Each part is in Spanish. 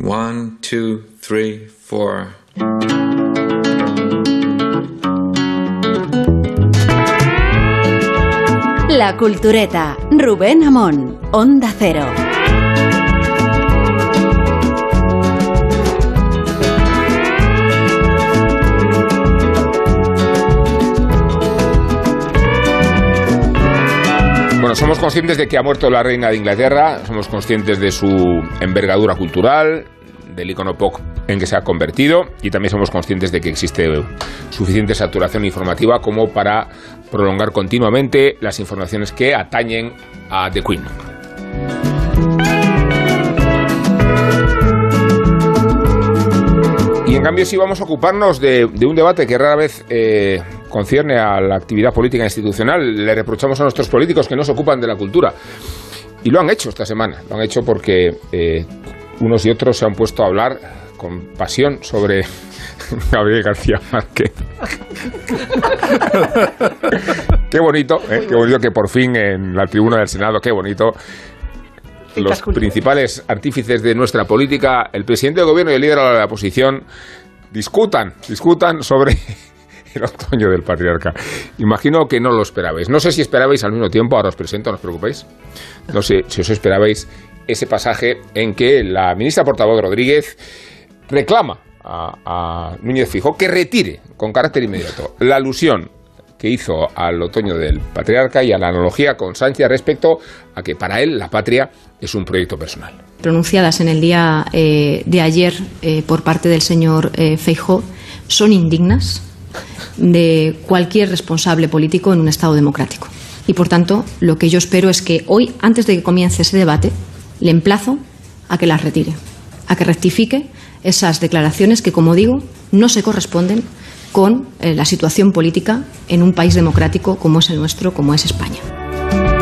One, two, three, four. La Cultureta, Rubén Amón, Onda Cero. Bueno, somos conscientes de que ha muerto la reina de Inglaterra, somos conscientes de su envergadura cultural, del icono pop en que se ha convertido y también somos conscientes de que existe suficiente saturación informativa como para prolongar continuamente las informaciones que atañen a The Queen. Y en cambio sí vamos a ocuparnos de, un debate que rara vez eh, concierne a la actividad política institucional. Le reprochamos a nuestros políticos que no se ocupan de la cultura. Y lo han hecho esta semana. Lo han hecho porque eh, unos y otros se han puesto a hablar con pasión sobre Gabriel García Márquez. qué bonito, ¿eh? qué bonito que por fin en la tribuna del Senado, qué bonito. Los principales artífices de nuestra política, el presidente del gobierno y el líder de la oposición, discutan, discutan sobre el otoño del patriarca. Imagino que no lo esperabais. No sé si esperabais al mismo tiempo, ahora os presento, no os preocupéis. No sé si os esperabais ese pasaje en que la ministra portavoz Rodríguez reclama a, a Núñez Fijo que retire con carácter inmediato la alusión que hizo al otoño del patriarca y a la analogía con Sánchez respecto a que para él la patria es un proyecto personal. Pronunciadas en el día eh, de ayer eh, por parte del señor eh, son indignas de cualquier responsable político en un Estado democrático. Y por tanto, lo que yo espero es que hoy, antes de que comience ese debate, le emplazo a que las retire, a que rectifique esas declaraciones que, como digo, no se corresponden con eh, la situación política en un país democrático como es el nuestro, como es España.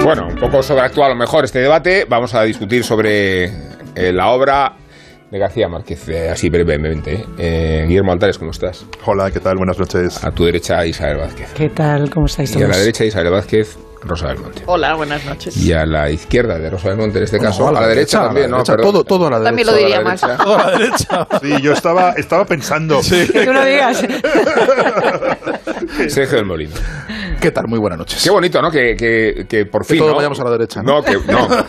Bueno, un poco sobreactuado a lo mejor este debate. Vamos a discutir sobre eh, la obra de García Márquez, eh, así brevemente. Eh, Guillermo Altares, ¿cómo estás? Hola, ¿qué tal? Buenas noches. A tu derecha, Isabel Vázquez. ¿Qué tal? ¿Cómo estáis Y a la derecha, Isabel Vázquez, Rosa del Monte. Hola, buenas noches. Y a la izquierda de Rosa del Monte, en este caso, No, a la derecha también, ¿no? derecha, todo, todo a la derecha. También lo diría más. Todo a la derecha. Sí, yo estaba, estaba pensando. Que tú lo digas. Sergio del Molino. ¿Qué tal? Muy buenas noches. Qué bonito, ¿no? Que, que, que por fin. todos ¿no? vayamos a la derecha, ¿no? No, que no.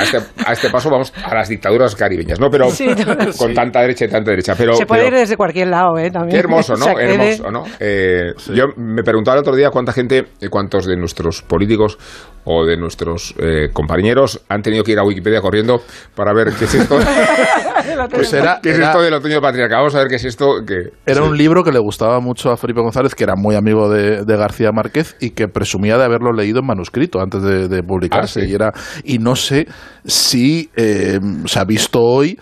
A este, a este paso vamos a las dictaduras caribeñas, ¿no? Pero Sí, no, con tanta derecha y tanta derecha. Pero, Se puede pero- ir desde cualquier lado, ¿eh? También. Qué hermoso, ¿no? Hermoso, ¿no? Eh, Yo me preguntaba el otro día cuánta gente, cuántos de nuestros políticos o de nuestros eh, compañeros han tenido que ir a Wikipedia corriendo para ver qué es esto, Pues era, qué es era- esto del otoño patriarca. Vamos a ver qué es esto. Que, era sí. un libro que le gustaba mucho a Felipe González, que era muy amigo de, de García Márquez y que presumía de haberlo leído en manuscrito antes de, de publicarse. Ah, sí. y, era, y no sé si eh, se ha visto hoy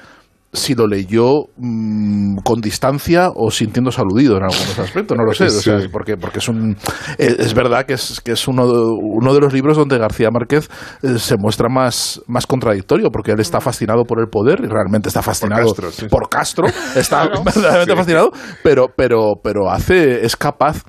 si lo leyó mm, con distancia o sintiéndose aludido en algunos aspectos, no lo sé, o sea, Sí. porque, porque es un eh, es verdad que es, que es uno, de, uno de los libros donde García Márquez eh, se muestra más, más contradictorio, porque él está fascinado por el poder y realmente está fascinado Castro, sí. por Castro, está verdaderamente fascinado, pero, pero, pero hace, es capaz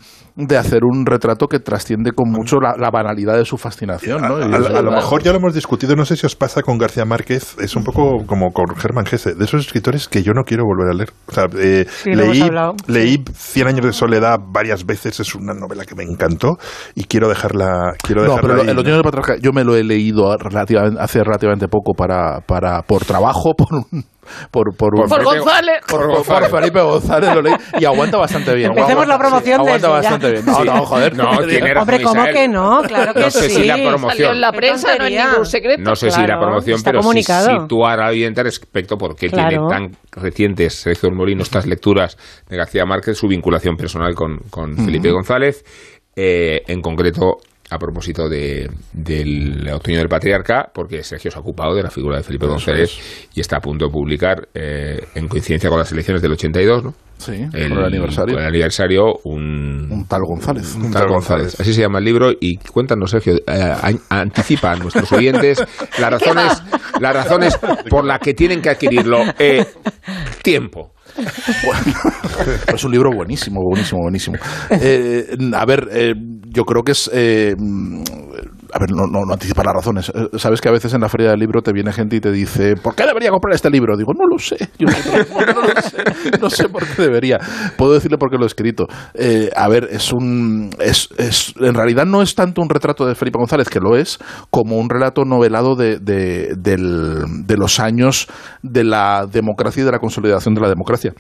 de hacer un retrato que trasciende con mucho la, la banalidad de su fascinación. ¿no? A, lo mejor ya lo hemos discutido, no sé si os pasa con García Márquez, es un poco como con Germán Gese, de esos escritores que yo no quiero volver a leer. O sea, eh, Sí, lo leí, leí Cien años de soledad varias veces, es una novela que me encantó y quiero dejarla, quiero No, dejarla pero ahí. el otoño del patriarca yo me lo he leído relativamente- hace relativamente poco para, para por trabajo, por un, por, por, un- Por González. por, por- por Felipe González lo leí y aguanta bastante bien. Empecemos la promoción aguanta desde ya. bastante bien. No, Sí. no, joder. No, tiene razón, Hombre, ¿cómo Isabel. que no? Claro que No sé sí. si la Salió promoción. en la prensa, no es ningún secreto. No sé si la Claro, promoción, está pero sí comunicado. situar a oyente respecto porque Claro. tiene tan recientes Sergio Molino estas lecturas de García Márquez, su vinculación personal con, con Felipe González, eh, en concreto a propósito de, del otoño del patriarca, porque Sergio se ha ocupado de la figura de Felipe González y está a punto de publicar, eh, en coincidencia con las elecciones del 82, ¿no? Sí, por el aniversario. con el aniversario, un, Un tal González. un tal González. Así se llama el libro y cuéntanos, Sergio, eh, anticipa a nuestros oyentes las razones, las razones por las que tienen que adquirirlo. Eh, tiempo. es un libro buenísimo, buenísimo, buenísimo. Eh, a ver, eh, yo creo que es. eh, a ver, no, no, las razones. Eh, Sabes que a veces en la feria del libro te viene gente y te dice, ¿por qué debería comprar este libro? Digo, no lo sé. Yo no, lo sé. No sé por qué debería. Puedo decirle por qué lo he escrito. Eh, a ver, es un. Es, es, en realidad no es tanto un retrato de Felipe González, que lo es, como un relato novelado de, de, del- de los años de la democracia y de la consolidación de la democracia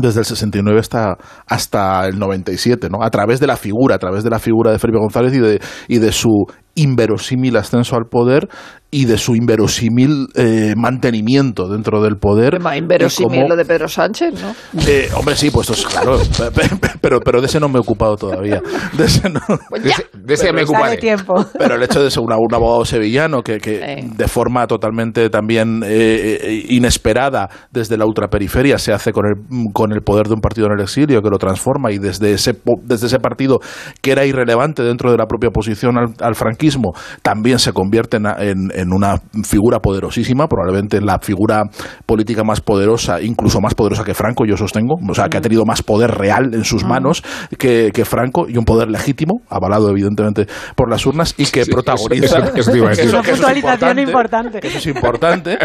desde el 69 hasta, hasta el 97, ¿no? A través de la figura, a través de la figura de Felipe González y de, y de su inverosímil ascenso al poder y de su inverosímil eh, mantenimiento dentro del poder. Más inverosímil lo de Pedro Sánchez, ¿no? eh, hombre, sí, pues es claro, pe- pe- pero, pero de ese no me he ocupado todavía. De ese no- Pues De ya. ese, de ese me ocuparé. tiempo. pero el hecho de ser una- un abogado sevillano que, que Eh. de forma totalmente también eh, inesperada desde la ultraperiferia se hace con el, con el poder de un partido en el exilio que lo transforma y desde ese, po- desde ese partido que era irrelevante dentro de la propia oposición al, al franquismo también se convierte en, en- en una figura poderosísima, probablemente la figura política más poderosa, incluso más poderosa que Franco, yo sostengo, o sea, que ha tenido más poder real en sus manos que, que Franco y un poder legítimo, avalado evidentemente por las urnas y que Sí, protagoniza. eso- eso- eso que Una es puntualización importante. eso es importante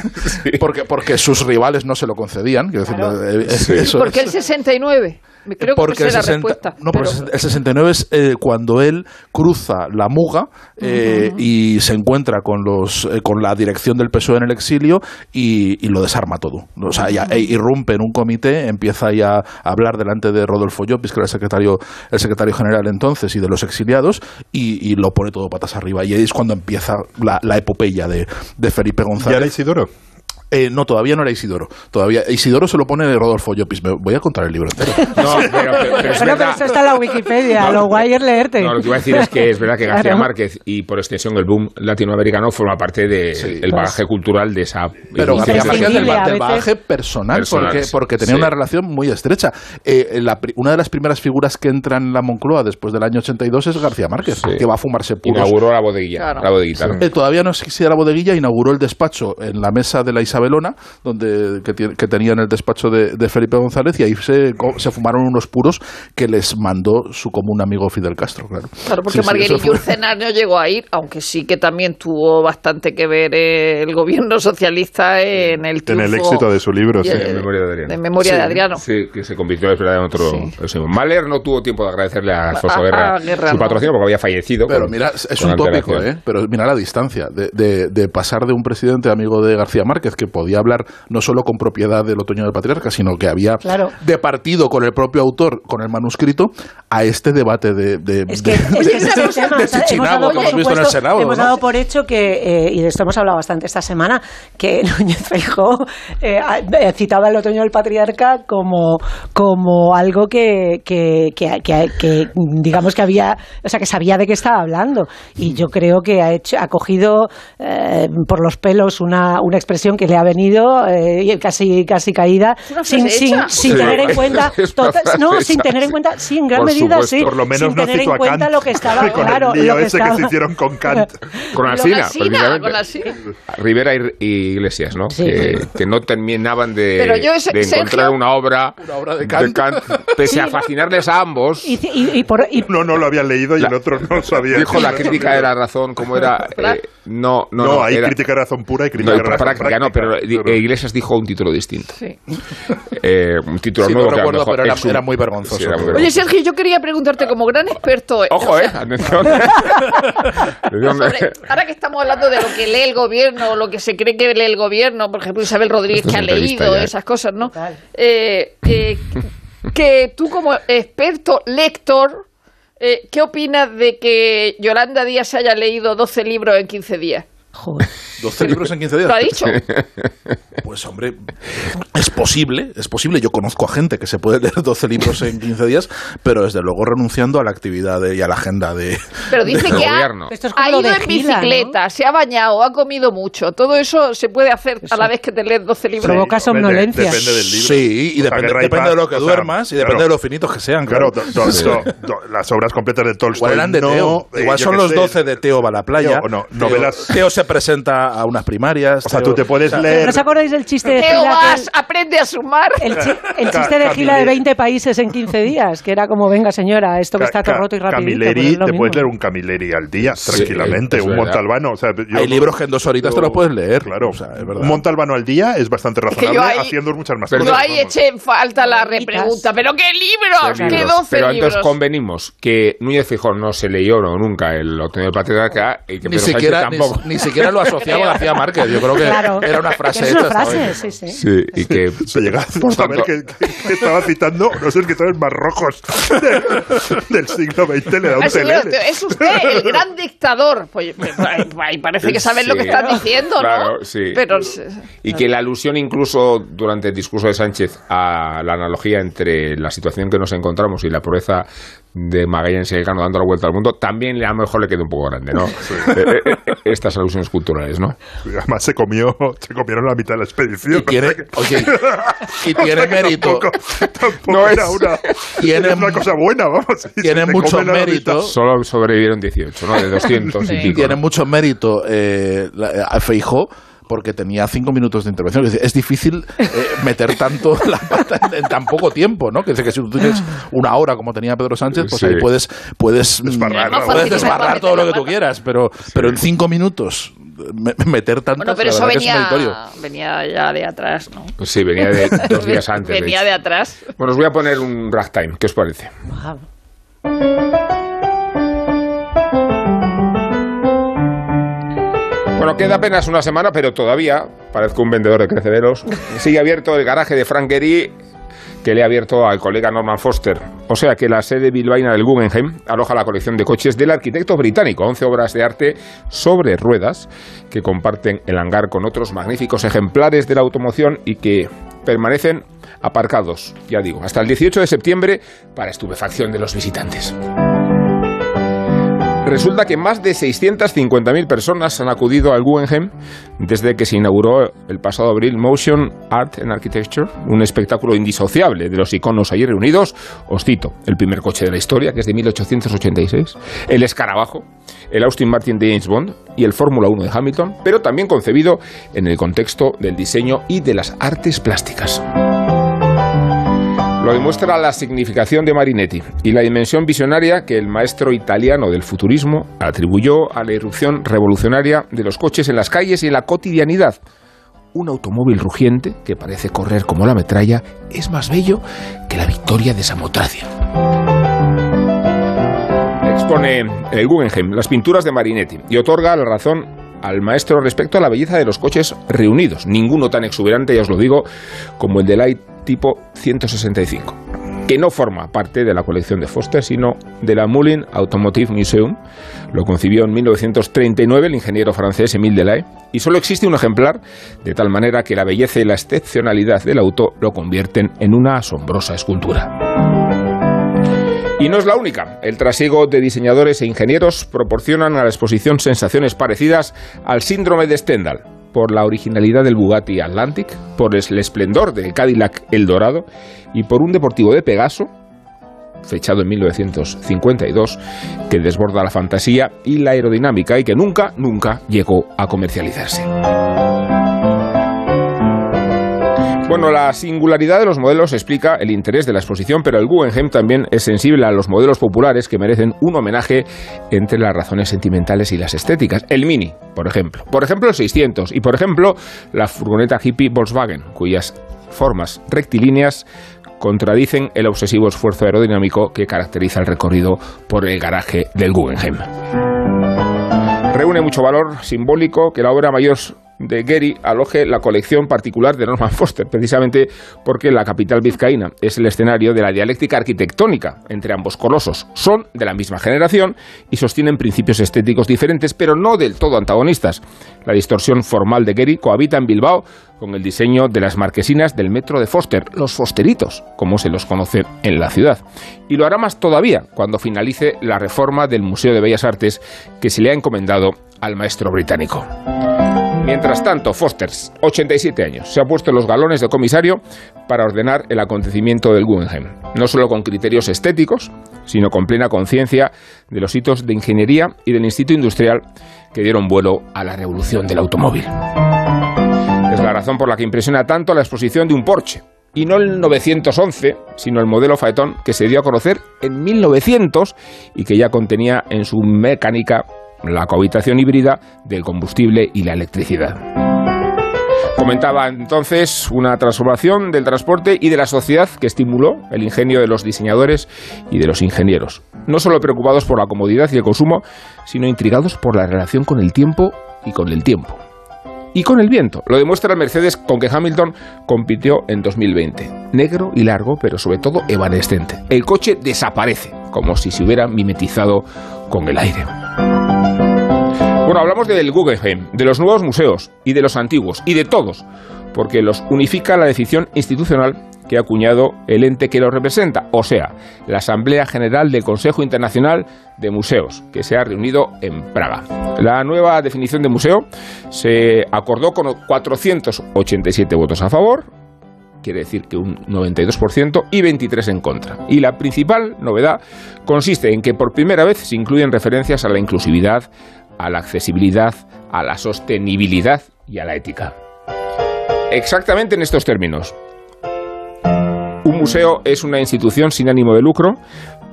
porque, porque sus rivales no se lo concedían. quiero decir, eh, eh, eso ¿Por qué es. el 69? Me Creo que Porque esa el es la 60 respuesta. No, porque pero- el 69 es eh, cuando él cruza la muga eh, y se encuentra con los eh, con la dirección del PSOE en el exilio y, y lo desarma todo. O sea, ya, e irrumpe en un comité, empieza ya a hablar delante de Rodolfo Llopis, que era el secretario, el secretario general entonces, y de los exiliados, y, y lo pone todo patas arriba. Y ahí es cuando empieza la, la epopeya de, de Felipe ¿Ya González. era Isidoro? Eh, no, todavía no era Isidoro. Todavía Isidoro se lo pone Rodolfo Llopis. Me voy a contar el libro entero. No, pero, pero- pero es Bueno, pero eso está en la Wikipedia, lo guay es leerte. No, lo que iba a decir es que es verdad que García Claro. Márquez y por extensión el boom latinoamericano forma parte del Sí. bagaje cultural de esa. Pero García. Márquez del, del bagaje personal, Personal, porque, porque tenía Sí. una relación muy estrecha. Eh, la una de las primeras figuras que entra en la Moncloa después del año 82 es García Márquez, Sí. que va a fumarse puros. Inauguró la bodeguilla. Claro. La bodeguita. ¿no? Eh, todavía no existía la bodeguilla, inauguró el despacho en la mesa de la Isabelona, donde que, que tenía en el despacho de, de Felipe González, y ahí se, co- se fumaron unos puros que les mandó su común amigo Fidel Castro, claro. Claro, porque Sí, sí, Marguerite Yourcenar no llegó a ir, aunque sí que también tuvo bastante que ver el gobierno socialista en el En triunfo. el éxito de su libro, y sí. En memoria de Adriano. de memoria de Adriano. Sí, que se convirtió en otro. Sí. Mahler no tuvo tiempo de agradecerle a a Guerra, Guerra, su no. patrocinio porque había fallecido. Pero con- mira, es un tópico. ¿eh? Pero mira la distancia de, de- de pasar de un presidente amigo de García Márquez que podía hablar no solo con propiedad del otoño del patriarca, sino que había Claro. de partido con el propio autor, con el manuscrito, a este debate de, de, Es que, de- es que ese es el tema. de o sea, hemos dado, que por hemos visto en el Senado. hemos ¿no? dado por hecho que, eh, y de esto hemos hablado bastante esta semana, que Núñez Feijóo eh, eh, citaba el otoño del patriarca como, como algo que, que, que- que- que, digamos que había, o sea, que sabía de qué estaba hablando. Y yo creo que ha hecho, ha cogido eh, por los pelos una, una expresión que le ha venido eh, y casi, casi caída, sin, sin, sin Sí, tener en cuenta, tota- frase no, hecha. sin tener en cuenta, sí, en gran Por medida, supuesto. sí, Por lo menos sin no tener en a cuenta Kant. lo que estaba, con claro, el lío lo que ese estaba, que se hicieron con Kant. Con Lo precisamente. con Alsina. Rivera y, y Iglesias, ¿no? Sí. Que, que no terminaban de, Pero yo ese- de encontrar Sergio- una obra, Una obra de Kant. pese Sí. a fascinarles a ambos. y, y- y por, y- Uno no lo había leído y La- el otro no sabía. Dijo la crítica de la razón, como era. eh, no, no, No, no, hay era- crítica de razón pura y crítica de razón práctica, no, pero eh, Iglesias dijo un título distinto. Sí. Eh, un título Sí, nuevo no que a lo recuerdo, mejor pero era- un- era muy vergonzoso. Sí, era muy Oye. Sergio, yo quería preguntarte como gran experto. eh, Ojo, o sea, eh, atención. Sobre- ahora que estamos hablando de lo que lee el gobierno, lo que se cree que lee el gobierno, por ejemplo, Isabel Rodríguez es que ha leído ya, ¿eh? esas cosas, ¿no? Total. Eh, eh, que tú como experto lector, eh, ¿qué opinas de que Yolanda Díaz haya leído 12 libros en 15 días? Joder. 12 libros en 15 días. ¿Lo ha dicho? Pues hombre, es posible, es posible. Yo conozco a gente que se puede leer 12 libros en 15 días, pero desde luego renunciando a la actividad de- y a la agenda de... Pero dice del que ha, gobierno. Esto es como ha ido de en Gila, bicicleta, se ha bañado, ha comido mucho. Todo eso se puede hacer a la vez que te lees 12 libros. Provoca Sí, somnolencia. de- Depende del libro. Sí, y O sea, depende, de lo que sea, duermas y depende claro. de lo finitos que sean. Claro, Claro, do- do- do- do- las obras completas de Tolstoy. Igual eran de no, Teo. eh, Igual son los sé, 12 de Teo va a la playa. Teo, no, novelas- Teo, se se presenta a unas primarias. O sea, tú te puedes o sea, leer. ¿No os acordáis del chiste de ¿Qué Gila? vas? Aprende a sumar. El, chi- el Ca- chiste de Gila de Camilleri. 20 países en 15 días, que era como, venga señora, esto que está todo roto y pues Camilleri, es lo te puedes leer un Camilleri al día, tranquilamente, un verdad. Montalbano. O sea, yo- Hay libros que en dos horitas te los puedes leer. Claro, O sea, es verdad. un Montalbano al día es bastante razonable haciendo muchas más Pero Yo cosas. ahí eché en falta la repregunta. ¿Pero qué libros? ¿Qué libros. 12 Pero libros? entonces convenimos que Núñez Fijón no se leyó no, nunca el otoño del patriarca y que Ni siquiera, tampoco. ni siquiera lo asociaba a García Márquez. Yo creo que Claro. era una frase Es una hecha, frase, sí, sí. Sí, y que Se llega Por a saber tanto- que, que estaba citando unos escritores más rojos de- del siglo XX. Le da un señor, es usted el gran dictador. Pues, pues, ay, parece que saben lo que están diciendo, ¿no? Claro, sí. Pero Y que la alusión incluso durante el discurso de Sánchez a la analogía entre la situación que nos encontramos y la pobreza de Magallanes y Elcano dando la vuelta al mundo, también a lo mejor le queda un poco grande, ¿no? Eh, eh, eh, Estas alusiones culturales, ¿no? Además se comió, se comieron la mitad de la expedición. Y tiene, oye, y o sea tiene mérito. Tampoco, tampoco No era es- una, Tiene es una cosa buena, vamos. Tiene mucho mérito. Solo sobrevivieron 18, ¿no? De 200 y Sí. pico. Tiene ¿no? mucho mérito eh, la- a Feijó porque tenía cinco minutos de intervención. Es, decir, es difícil eh, meter tanto la pata en, en tan poco tiempo, ¿no? Que dice que si tú tienes una hora como tenía Pedro Sánchez, pues Sí. ahí puedes, puedes, mm, Desbarrar, ¿no? puedes desbarrar todo lo que tú quieras, pero, pero en cinco minutos me- meter tanto Bueno, pero eso que es venía, venía ya de atrás, ¿no? Pues sí, venía de dos días antes. de Venía hecho. de atrás. Bueno, os voy a poner un ragtime, ¿qué os parece? Bueno, queda apenas una semana, pero todavía parezco un vendedor de crecederos. Sigue abierto el garaje de Frank Gehry que le ha abierto al colega Norman Foster. O sea que la sede bilbaína del Guggenheim aloja la colección de coches del arquitecto británico, 11 obras de arte sobre ruedas que comparten el hangar con otros magníficos ejemplares de la automoción y que permanecen aparcados, ya digo, hasta el 18 de septiembre para estupefacción de los visitantes. Resulta que más de 650.000 personas han acudido al Guggenheim desde que se inauguró el pasado abril Motion Art and Architecture, un espectáculo indisociable de los iconos allí reunidos. Os cito, el primer coche de la historia, que es de 1886, el escarabajo, el Austin Martin de James Bond y el Fórmula 1 de Hamilton, pero también concebido en el contexto del diseño y de las artes plásticas. Lo demuestra la significación de Marinetti y la dimensión visionaria que el maestro italiano del futurismo atribuyó a la irrupción revolucionaria de los coches en las calles y en la cotidianidad. Un automóvil rugiente que parece correr como la metralla es más bello que la victoria de Samotracia. Expone el Guggenheim las pinturas de Marinetti y otorga la razón al maestro respecto a la belleza de los coches reunidos. Ninguno tan exuberante, ya os lo digo, como el de Light tipo 165, que no forma parte de la colección de Foster, sino de la Moulin Automotive Museum. Lo concibió en 1939 el ingeniero francés Émile Delay y solo existe un ejemplar, de tal manera que la belleza y la excepcionalidad del auto lo convierten en una asombrosa escultura. Y no es la única. El trasiego de diseñadores e ingenieros proporcionan a la exposición sensaciones parecidas al síndrome de Stendhal, por la originalidad del Bugatti Atlantic, por el esplendor del Cadillac El Dorado y por un deportivo de Pegaso, fechado en 1952, que desborda la fantasía y la aerodinámica y que nunca, nunca llegó a comercializarse. Bueno, la singularidad de los modelos explica el interés de la exposición, pero el Guggenheim también es sensible a los modelos populares que merecen un homenaje entre las razones sentimentales y las estéticas. El Mini, por ejemplo. Por ejemplo, el 600 y, por ejemplo, la furgoneta hippie Volkswagen, cuyas formas rectilíneas contradicen el obsesivo esfuerzo aerodinámico que caracteriza el recorrido por el garaje del Guggenheim. Reúne mucho valor simbólico que la obra mayor de Gehry aloje la colección particular de Norman Foster, precisamente porque la capital vizcaína es el escenario de la dialéctica arquitectónica entre ambos colosos. Son de la misma generación y sostienen principios estéticos diferentes, pero no del todo antagonistas. La distorsión formal de Gehry cohabita en Bilbao con el diseño de las marquesinas del metro de Foster, los Fosteritos, como se los conoce en la ciudad. Y lo hará más todavía cuando finalice la reforma del Museo de Bellas Artes que se le ha encomendado al maestro británico. Mientras tanto, Foster, 87 años, se ha puesto los galones de comisario para ordenar el acontecimiento del Guggenheim, no solo con criterios estéticos, sino con plena conciencia de los hitos de ingeniería y del Instituto Industrial que dieron vuelo a la revolución del automóvil. Es la razón por la que impresiona tanto la exposición de un Porsche, y no el 911, sino el modelo Phaeton que se dio a conocer en 1900 y que ya contenía en su mecánica la cohabitación híbrida del combustible y la electricidad. Comentaba entonces una transformación del transporte y de la sociedad que estimuló el ingenio de los diseñadores y de los ingenieros, no solo preocupados por la comodidad y el consumo, sino intrigados por la relación con el tiempo y con el tiempo. Y con el viento. Lo demuestra el Mercedes con que Hamilton compitió en 2020. Negro y largo, pero sobre todo evanescente. El coche desaparece, como si se hubiera mimetizado con el aire. Bueno, hablamos del Guggenheim, de los nuevos museos y de los antiguos y de todos, porque los unifica la decisión institucional que ha acuñado el ente que los representa, o sea, la Asamblea General del Consejo Internacional de Museos, que se ha reunido en Praga. La nueva definición de museo se acordó con 487 votos a favor, quiere decir que un 92% y 23 en contra. Y la principal novedad consiste en que por primera vez se incluyen referencias a la inclusividad, a la accesibilidad, a la sostenibilidad y a la ética. Exactamente en estos términos. Un museo es una institución sin ánimo de lucro,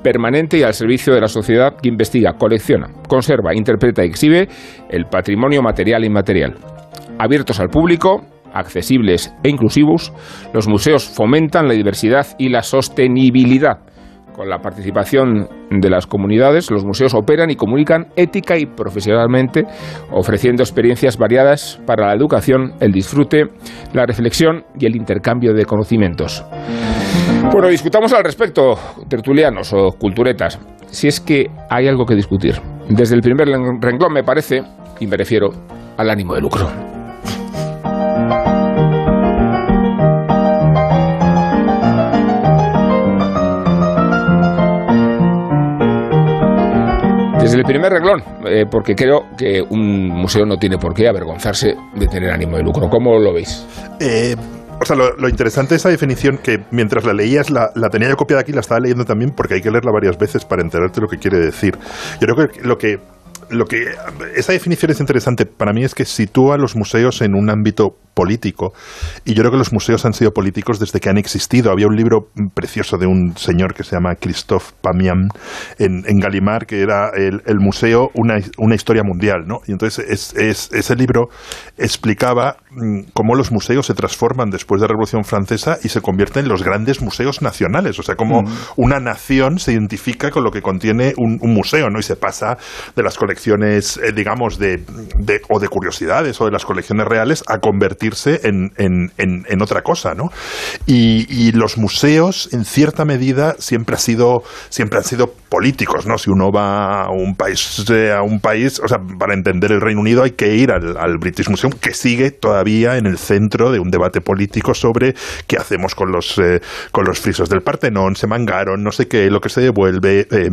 permanente y al servicio de la sociedad que investiga, colecciona, conserva, interpreta y exhibe el patrimonio material e inmaterial. Abiertos al público, accesibles e inclusivos, los museos fomentan la diversidad y la sostenibilidad con la participación de las comunidades, los museos operan y comunican ética y profesionalmente, ofreciendo experiencias variadas para la educación, el disfrute, la reflexión y el intercambio de conocimientos. Bueno, discutamos al respecto, tertulianos o culturetas, si es que hay algo que discutir. Desde el primer renglón me parece, y me refiero al ánimo de lucro. El primer reglón, eh, porque creo que un museo no tiene por qué avergonzarse de tener ánimo de lucro. ¿Cómo lo veis? Eh, o sea, lo, interesante de esa definición, que mientras la leías, la, la, tenía yo copiada aquí, la estaba leyendo también, porque hay que leerla varias veces para enterarte lo que quiere decir. Yo creo que lo que lo que esa definición es interesante para mí es que sitúa los museos en un ámbito político y yo creo que los museos han sido políticos desde que han existido. Había un libro precioso de un señor que se llama Christophe Pamian en, en Gallimard que era el, el museo una, una, historia mundial, ¿no? Y entonces es, es, ese libro explicaba mm, cómo los museos se transforman después de la Revolución Francesa y se convierten en los grandes museos nacionales, o sea, cómo mm. una nación se identifica con lo que contiene un, un museo, ¿no? Y se pasa de las colecciones, eh, digamos, de, de, o de curiosidades o de las colecciones reales a convertirse en, en, en, otra cosa, ¿no? Y, los museos, en cierta medida, siempre, ha sido, siempre han sido políticos, ¿no? Si uno va a un país, eh, a un país, o sea, para entender el Reino Unido hay que ir al, British Museum, que sigue todavía en el centro de un debate político sobre qué hacemos con los, eh, con los frisos del Partenón, se mangaron, no sé qué, lo que se devuelve. Eh,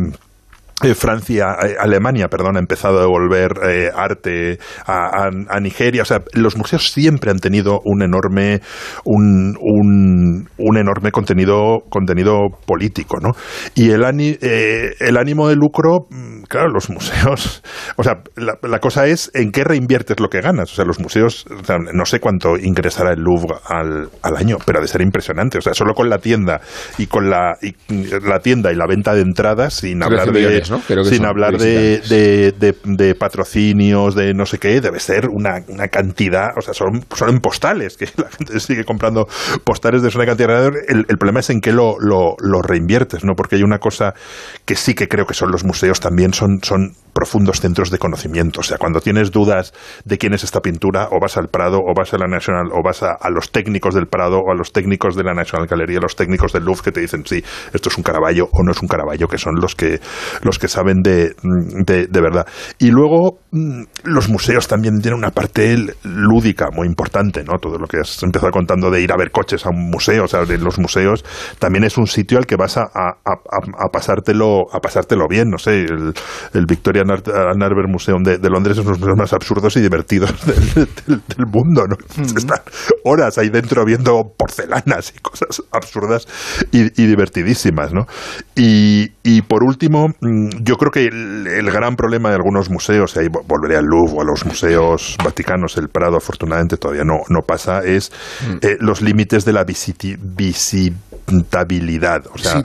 eh, Francia, eh, Alemania, perdón, ha empezado a devolver eh, arte a, a, a, Nigeria. O sea, los museos siempre han tenido un enorme, un, un, un enorme contenido, contenido político, ¿no? Y el, eh, el ánimo de lucro, mm, claro, los museos, o sea, la, la, cosa es en qué reinviertes lo que ganas. O sea, los museos, o sea, no sé cuánto ingresará el Louvre al, al, año, pero ha de ser impresionante. O sea, solo con la tienda y con la, y, la tienda y la venta de entradas, sin hablar de ¿no? sin hablar de, de, de, de, patrocinios, de no sé qué, debe ser una, una, cantidad, o sea, son, son en postales, que la gente sigue comprando postales de una cantidad. El, el problema es en qué lo, lo, lo, reinviertes, ¿no? Porque hay una cosa que sí que creo que son los museos también, son, son profundos centros de conocimiento. O sea, cuando tienes dudas de quién es esta pintura, o vas al Prado, o vas a la National, o vas a, a los técnicos del Prado, o a los técnicos de la National Gallery, a los técnicos del Louvre que te dicen, sí, esto es un Caravaggio o no es un Caravaggio, que son los que, los que saben de, de, verdad. Y luego, los museos también tienen una parte lúdica muy importante, ¿no? Todo lo que has empezado contando de ir a ver coches a un museo, o sea, de los museos también es un sitio al que vas a, a, pasártelo, a pasártelo bien, no sé, el, Art- al Narber Museum de, de Londres, es uno de los museos más absurdos y divertidos del, del- del mundo, ¿no? Están horas ahí dentro viendo porcelanas y cosas absurdas y, y divertidísimas, ¿no? Y, y por último, mm, yo creo que el, el gran problema de algunos museos, y ahí vo- volveré al Louvre o a los museos vaticanos, el Prado afortunadamente todavía no, no pasa, es eh, los límites de la visiti- visitabilidad. O sea,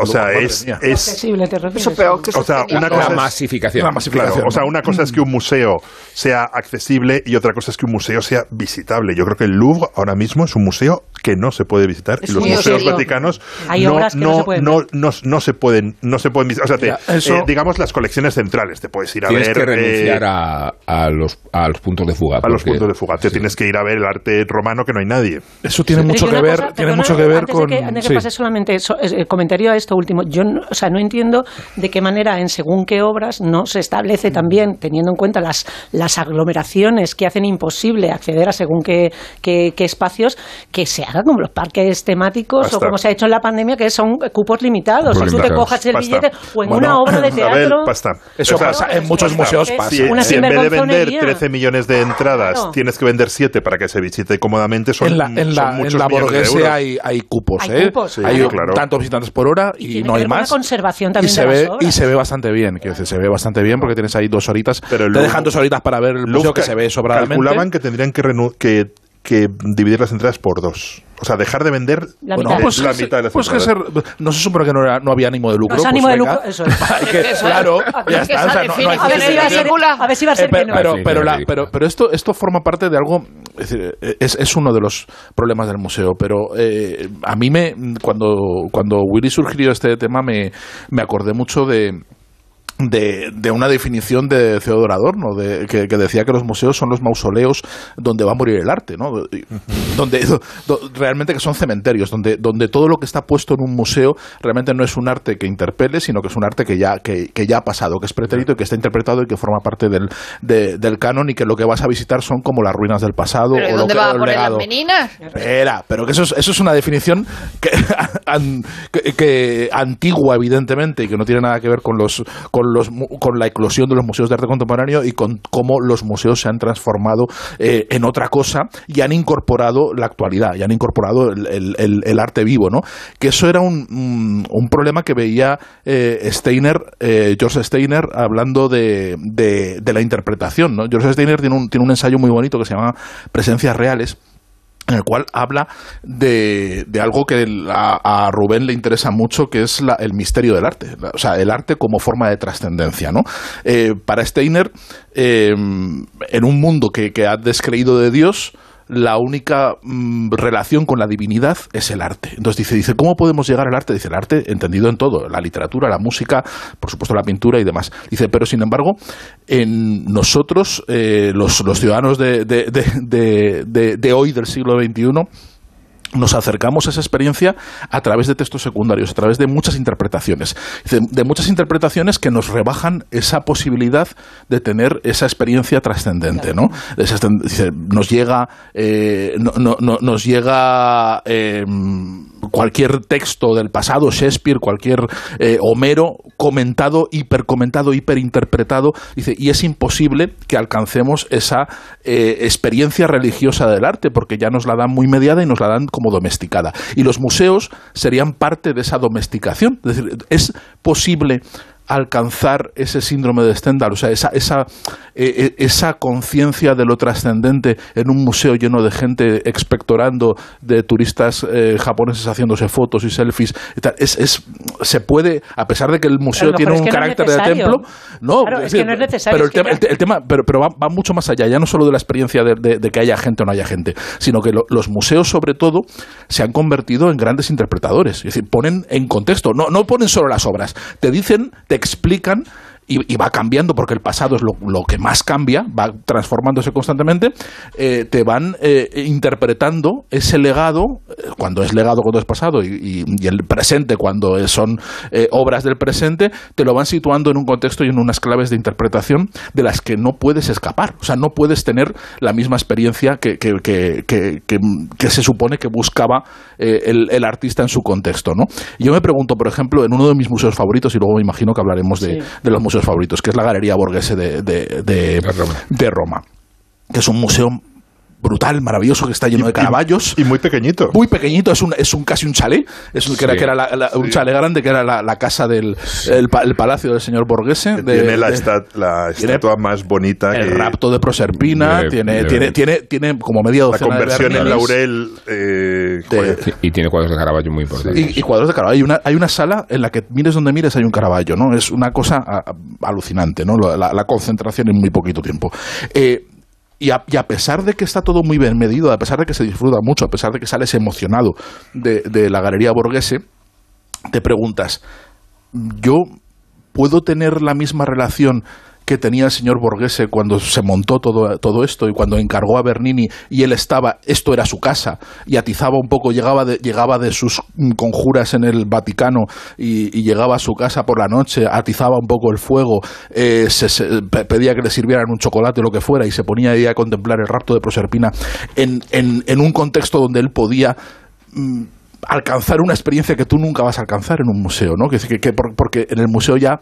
o sea es, es Accesible, te refieres. Eso peor que o sea, una La cosa es- masificación. La masificación. Claro, o sea, una cosa es que un museo sea accesible y otra cosa es que un museo sea visitable. Yo creo que el Louvre ahora mismo es un museo que no se puede visitar Es y los museos serio. vaticanos Hay no, obras que no se pueden no, no, no se pueden no se pueden visitar. O sea, te- Mira, eso- eh, digamos las colecciones centrales te puedes ir a Tienes ver que renunciar eh, a, a los, a los puntos de fuga. a los puntos de fuga. Te tienes que ir a ver el arte romano que no hay nadie. Eso tiene mucho que ver, cosa, tiene perdona, mucho que ver antes con. De que, antes sí. que pase solamente eso, es- el comentario a esto último. Yo, no- o sea, no entiendo de qué manera, en según qué obras, no se establece también, teniendo en cuenta las, las aglomeraciones que hacen imposible acceder a según qué, qué- qué espacios, que se haga como los parques temáticos Basta. o como se ha hecho en la pandemia, que son cupos limitados. Cupos Si tú te limitados. cojas el Basta. billete o en Bueno, una obra de A ver, teatro. basta. Eso O pasa, en muchos museos pasa. Si, una si en vez de vender sinvergonzonería. 13 millones de entradas Claro. tienes que vender 7 para que se visite cómodamente, son, en la, en son la, en muchos la millones de hay, hay cupos, Hay ¿eh? cupos, hay sí, claro. tantos visitantes por hora y, tiene no que hay más. conservación y también se de las ve obras. y se ve bastante bien, decir, se ve bastante bien porque tienes ahí dos horitas, Pero te dejan dos horitas para ver el museo que se ve sobradamente. Calculaban que tendrían que, que, que dividir las entradas por dos. O sea, dejar de vender La Bueno, mitad. pues, la que- mitad de las pues que entradas. ser, no se supone que no, era- no había ánimo de lucro. No es pues ánimo de venga. lucro, eso es. Que- claro, ya Es que está. o sea, esa no- no hay A ver si va a ser, a ver si va a Eh, ser pero, que no. pero, pero, sí, la- pero, pero esto, esto forma parte de algo, es, decir, es, es uno de los problemas del museo, pero eh, a mí me, cuando, cuando Willy sugirió este tema me, me acordé mucho de, de, de una definición de Theodor Adorno, de, que, que decía que los museos son los mausoleos donde va a morir el arte, ¿no? Donde do- realmente que son cementerios, donde, donde todo lo que está puesto en un museo realmente no es un arte que interpele, sino que es un arte que ya, que, que ya ha pasado, que es pretérito y que está interpretado y que forma parte del, de- del canon y que lo que vas a visitar son como las ruinas del pasado ¿Pero ¿y o lo dónde que, va a poner las meninas? Espera, pero que eso es, eso es una definición que, an- que- que antigua, evidentemente, y que no tiene nada que ver con, los, con, con la eclosión de los museos de arte contemporáneo y con cómo los museos se han transformado eh, en otra cosa y han incorporado la actualidad, y han incorporado el, arte vivo, ¿no? Que eso era un, un- un problema que veía eh, Steiner, eh, George Steiner, hablando de, de- la interpretación. George Steiner tiene un ensayo muy bonito que se llama Presencias Reales, en el cual habla de, de algo que a, Rubén le interesa mucho, que es la- el misterio del arte, o sea, el arte como forma de trascendencia. ¿no? Eh, para Steiner, eh, en un mundo que ha descreído de Dios, la única mm, relación con la divinidad es el arte. Entonces dice, dice, ¿cómo podemos llegar al arte? Dice, el arte entendido en todo, la literatura, la música, por supuesto la pintura y demás. Dice, pero sin embargo, en nosotros, eh, los, los ciudadanos de, de- de- de- hoy, del siglo XXI, nos acercamos a esa experiencia a través de textos secundarios, a través de muchas interpretaciones. De muchas interpretaciones que nos rebajan esa posibilidad de tener esa experiencia trascendente, ¿no? Nos llega, eh, no- no- no- nos llega eh, cualquier texto del pasado, Shakespeare, cualquier eh, Homero, comentado, hipercomentado, hiperinterpretado, dice, y es imposible que alcancemos esa eh, experiencia religiosa del arte, porque ya nos la dan muy mediada y nos la dan como domesticada. Y los museos serían parte de esa domesticación. Es decir, es posible alcanzar ese síndrome de Stendhal, o sea, esa, esa, eh, eh, esa conciencia de lo trascendente en un museo lleno de gente expectorando, de turistas eh, japoneses haciéndose fotos y selfies. y tal. Es, es, se puede, a pesar de que el museo tiene un es que no es carácter de templo, no, Claro, es que no es necesario, Pero el es que tema, ya- el te- el tema pero, pero va, va mucho más allá, ya no solo de la experiencia de, de- de que haya gente o no haya gente, sino que lo- los museos, sobre todo, se han convertido en grandes interpretadores. Es decir, ponen en contexto, no, no ponen solo las obras, te dicen, te explican. Y, y va cambiando porque el pasado es lo, lo que más cambia, va transformándose constantemente, eh, te van eh, interpretando ese legado eh, cuando es legado, cuando es pasado, y, y el presente, cuando son eh, obras del presente, te lo van situando en un contexto y en unas claves de interpretación de las que no puedes escapar. O sea, no puedes tener la misma experiencia que, que, que, que se supone que buscaba el, el, artista en su contexto. ¿no? Yo me pregunto, por ejemplo, en uno de mis museos favoritos, y luego me imagino que hablaremos de, Sí. de los museos favoritos, que es la Galería Borghese de, de, de- Roma. de Roma, que es un museo brutal, maravilloso, que está lleno de caraballos. Y muy pequeñito. Muy pequeñito, es un, es un casi un chalet, es un, que era, que era la- la- un chalet grande, que era la, la casa del el, pa- el palacio del señor Borghese. de- tiene la, de- esta- la tiene estatua más bonita el que rapto de Proserpina, De- tiene, de- tiene, tiene, tiene como media la docena de conversión en laurel. eh, Y tiene cuadros de Caravaggio muy importantes. Y, y cuadros de Caravaggio. Hay una, hay una sala en la que mires donde mires hay un Caravaggio, ¿no? Es una cosa a- a- alucinante, ¿no? La, la concentración en muy poquito tiempo. Eh, y a, pesar de que está todo muy bien medido, a pesar de que se disfruta mucho, a pesar de que sales emocionado de, de la Galería Borghese, te preguntas, ¿yo puedo tener la misma relación que tenía el señor Borghese cuando se montó todo, todo esto y cuando encargó a Bernini y él estaba, esto era su casa, y atizaba un poco, llegaba de, llegaba de sus conjuras en el Vaticano y, llegaba a su casa por la noche, atizaba un poco el fuego, eh, se- se- pe- pedía que le sirvieran un chocolate o lo que fuera y se ponía ahí a contemplar el rapto de Proserpina en, en, un contexto donde él podía mm, alcanzar una experiencia que tú nunca vas a alcanzar en un museo, ¿no? Que, que- que por- porque en el museo ya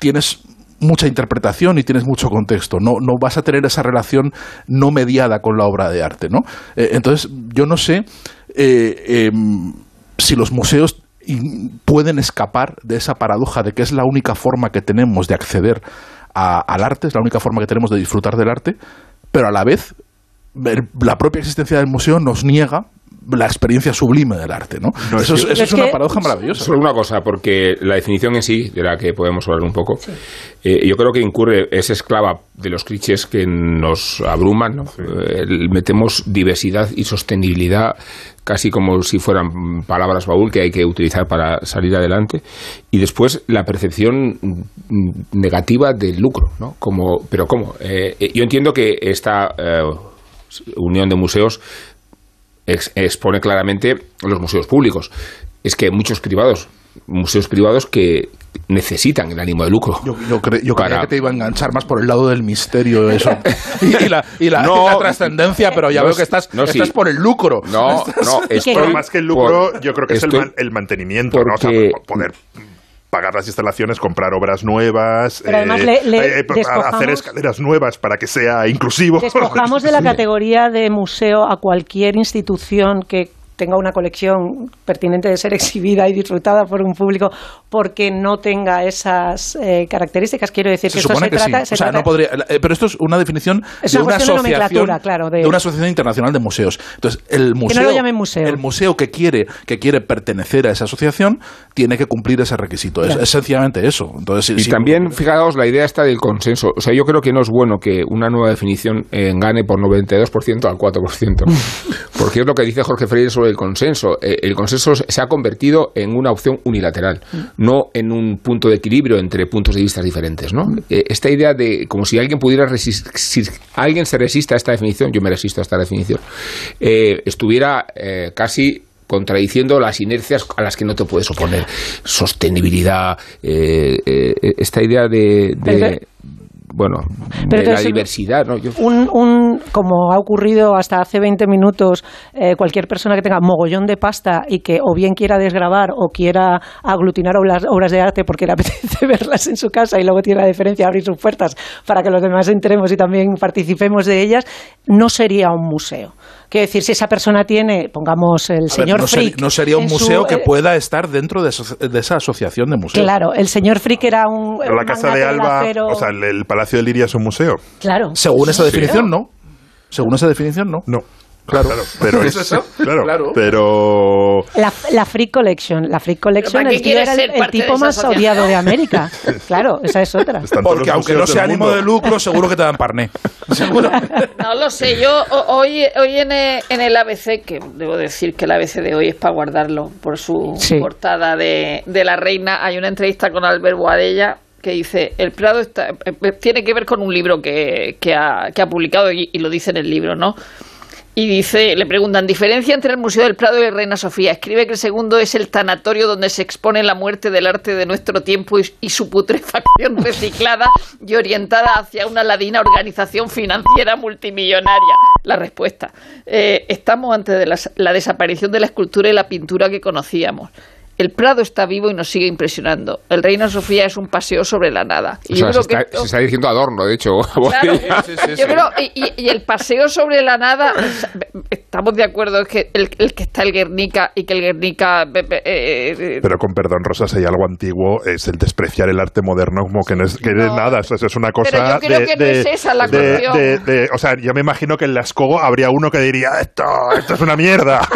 tienes mucha interpretación y tienes mucho contexto. No, no vas a tener esa relación no mediada con la obra de arte, ¿no? Eh, entonces, yo no sé eh, em, si los museos pueden escapar de esa paradoja de que es la única forma que tenemos de acceder al arte, es la única forma que tenemos de disfrutar del arte, pero a la vez la propia existencia del museo nos niega la experiencia sublime del arte, ¿no? No, eso es es, que- eso Es es una paradoja maravillosa. Solo una cosa, porque la definición en sí, de la que podemos hablar un poco, eh, yo creo que incurre, es esclava de los clichés que nos abruman. ¿no? Eh, metemos diversidad y sostenibilidad casi como si fueran palabras baúl que hay que utilizar para salir adelante. Y después la percepción mm, negativa del lucro. ¿no? Como, pero ¿cómo? Eh, eh, yo entiendo que esta eh, unión de museos ex- expone claramente los museos públicos. Es que hay muchos privados, museos privados que necesitan el ánimo de lucro. Yo, yo, cre- yo creía que te iba a enganchar más por el lado del misterio eso. y, y la, y la- No, la trascendencia, pero ya no veo es- que estás, no, sí. estás por el lucro. No, no, estoy Pero más que el lucro, por- yo creo que es el, man- el mantenimiento, ¿no? O sea, porque- po- poder pagar las instalaciones, comprar obras nuevas, Pero además le- le eh, eh, hacer escaleras nuevas para que sea inclusivo. Despojamos de la categoría de museo a cualquier institución que tenga una colección pertinente de ser exhibida y disfrutada por un público porque no tenga esas eh, características. Quiero decir Se que esto se que trata... sí. se O sea, trata- no podría, eh, pero esto es una definición Es de una una cuestión de asociación, nomenclatura, claro, de- una asociación internacional de museos. Entonces, el museo, lo llamen museo. el museo que quiere que quiere pertenecer a esa asociación tiene que cumplir ese requisito. Es, Claro. es sencillamente eso. Entonces, sí- Y sí- también, fijaos, la idea está del consenso. O sea, yo creo que no es bueno que una nueva definición eh, gane por 92% al 4%. Porque es lo que dice Jorge Freire sobre el consenso. Eh, el consenso se ha convertido en una opción unilateral, no en un punto de equilibrio entre puntos de vista diferentes. ¿no? Eh, esta idea de como si alguien pudiera resistir, si alguien se resiste a esta definición, yo me resisto a esta definición, eh, estuviera eh, casi contradiciendo las inercias a las que no te puedes oponer. Sostenibilidad, eh, eh, esta idea de, bueno, Pero de la diversidad, ¿no? Yo- un, un- como ha ocurrido hasta hace 20 minutos, eh, cualquier persona que tenga mogollón de pasta y que o bien quiera desgrabar o quiera aglutinar obras, obras de arte porque le apetece verlas en su casa y luego tiene la diferencia de abrir sus puertas para que los demás entremos y también participemos de ellas, no sería un museo. Quiero decir, si esa persona tiene, pongamos el A ver, señor no, Frick. no sería un su, museo que eh, pueda estar dentro de, esa asociación de museos. Claro, el señor Frick era un. Pero la casa de Alba, acero. o sea, el, el Palacio de Liria es un museo. Claro. Según esa definición, no. Según esa definición, no. No. Claro. pero ¿Es eso? Claro, Claro. pero La, la Freak Collection. La Freak Collection, ¿Para qué el tío quieres era el, tipo más odiado de América. Claro, esa es otra. Porque aunque no sea ánimo de lucro, seguro que te dan parné. Seguro. No lo sé, yo hoy, hoy en, el, en el ABC, que debo decir que el ABC de hoy es para guardarlo por su Sí. portada de, de la reina, hay una entrevista con Albert Boadella que dice, el Prado está, eh, tiene que ver con un libro que, que, ha, que ha publicado y, y lo dice en el libro, ¿no? Y dice, le preguntan, diferencia entre el Museo del Prado y el Reina Sofía. Escribe que el segundo es el tanatorio donde se expone la muerte del arte de nuestro tiempo y, su putrefacción reciclada y orientada hacia una ladina organización financiera multimillonaria. La respuesta. eh, estamos ante de la, la desaparición de la escultura y la pintura que conocíamos. El Prado está vivo y nos sigue impresionando. El Reina Sofía es un paseo sobre la nada. Y O sea, yo se, creo está, que se está diciendo Adorno, de hecho. Claro, Sí, sí, sí. yo creo, y, y- el paseo sobre la nada, estamos de acuerdo, es que el, el que está el Guernica y que el Guernica... eh, eh, Pero con perdón, Rosa, si hay algo antiguo, es el despreciar el arte moderno como que no es, que no es nada. Eso es una cosa Pero yo creo de, que no de- es esa la de- cuestión. de- de- o sea, yo me imagino que en las Cogo habría uno que diría, esto, esto es una mierda.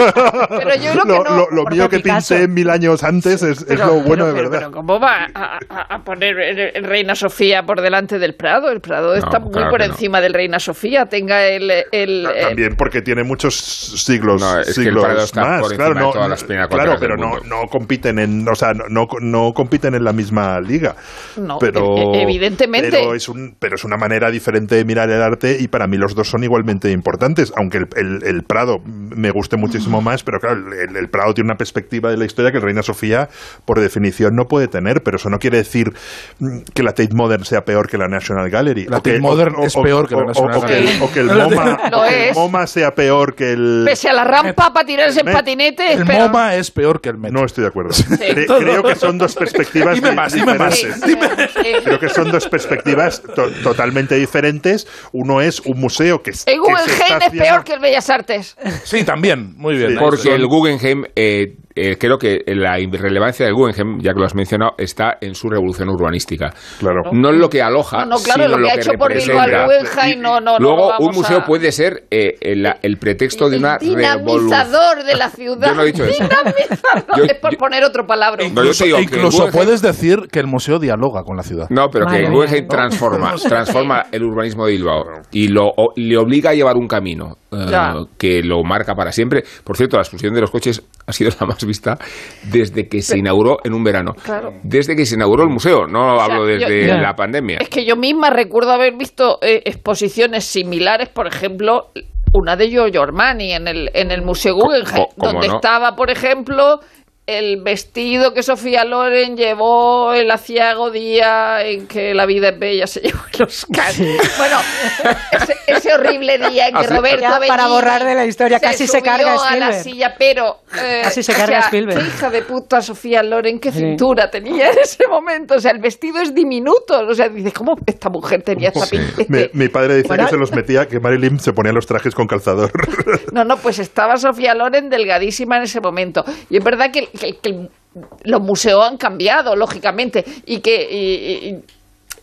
Pero yo creo que lo, no, lo- mío que Picasso- pinté mil años antes es, es lo bueno pero- de verdad. Pero ¿cómo va a, a- a poner el, Reina Sofía por delante del Prado? El Prado está muy claro por encima del Reina Sofía. Tenga el... el eh, También porque tiene muchos siglos, No, es que el siglos está más. por claro, de no, todas las no- pinacotekas claro, pero del no, mundo. no compiten en, o sea, no, no, no compiten en la misma liga. No, pero e- evidentemente. Pero es un, pero es una manera diferente de mirar el arte y para mí los dos son igualmente importantes, aunque el, el- el Prado me guste muchísimo más, pero claro, el, el Prado tiene una perspectiva de la historia que el Reina Sofía, por definición, no puede tener, pero eso no quiere decir mm, que la Tate Modern sea peor que la National Gallery. La o que- Tate Modern es peor que la o- National que Gallery. O que el MoMA, Lo o que el es. MoMA sea peor que el... Pese a la rampa para tirarse en patinete, El. MoMA es peor que el metro. No estoy de acuerdo. Cre- creo que son dos perspectivas Dime di- más, dime más. diferentes. Sí, sí. Creo que son dos perspectivas to- totalmente diferentes. Uno es un museo que, es- El que se Guggenheim está es haciendo- peor que el Bellas Artes. Sí, también. Muy bien. Sí. Porque el Guggenheim, eh, eh, creo que la relevancia del Guggenheim, ya que lo has mencionado, está en su revolución urbanística. Claro. No en lo que aloja, No, no, claro, sino lo que ha hecho por Bilbao el representa. Guggenheim, no, no, Luego, un museo a- puede ser eh, el, el pretexto de una dinamizador de la ciudad. Yo no he dicho eso. Dinamizador. Yo- es por yo- poner otro palabra. No, yo te digo incluso Guggenheim- puedes decir que el museo dialoga con la ciudad. No, pero Madre que. Guggenheim transforma, transforma el urbanismo de Bilbao y lo, o- le obliga a llevar un camino eh, que lo marca para siempre. Por cierto, la exclusión de los coches ha sido la más vista desde que se inauguró en un verano. Claro. Desde que se inauguró el museo, no sea, hablo desde yo- la pandemia. Es que yo misma recuerdo haber visto eh, exposiciones similares, por ejemplo, una de Giorgio Armani en el, en el Museo Guggenheim, donde no? estaba, por ejemplo, el vestido que Sofía Loren llevó el aciago día en que la vida es bella se llevó el Oscar. Bueno, ese, ese horrible día en que Así- Roberto Ya para Benigni borrar de la historia, casi se carga a la silla, pero eh, Casi se o carga sea, Spielberg. qué hija de puta Sofía Loren, qué Sí. cintura tenía en ese momento. O sea, el vestido es diminuto. O sea, dices, ¿cómo esta mujer tenía esta Sí. pin- este- Mi, mi padre dice Bueno, que se los metía, que Marilyn se ponía los trajes con calzador. No, no, pues estaba Sofía Loren delgadísima en ese momento. Y es verdad que, que- que los museos han cambiado, lógicamente, y que y- y-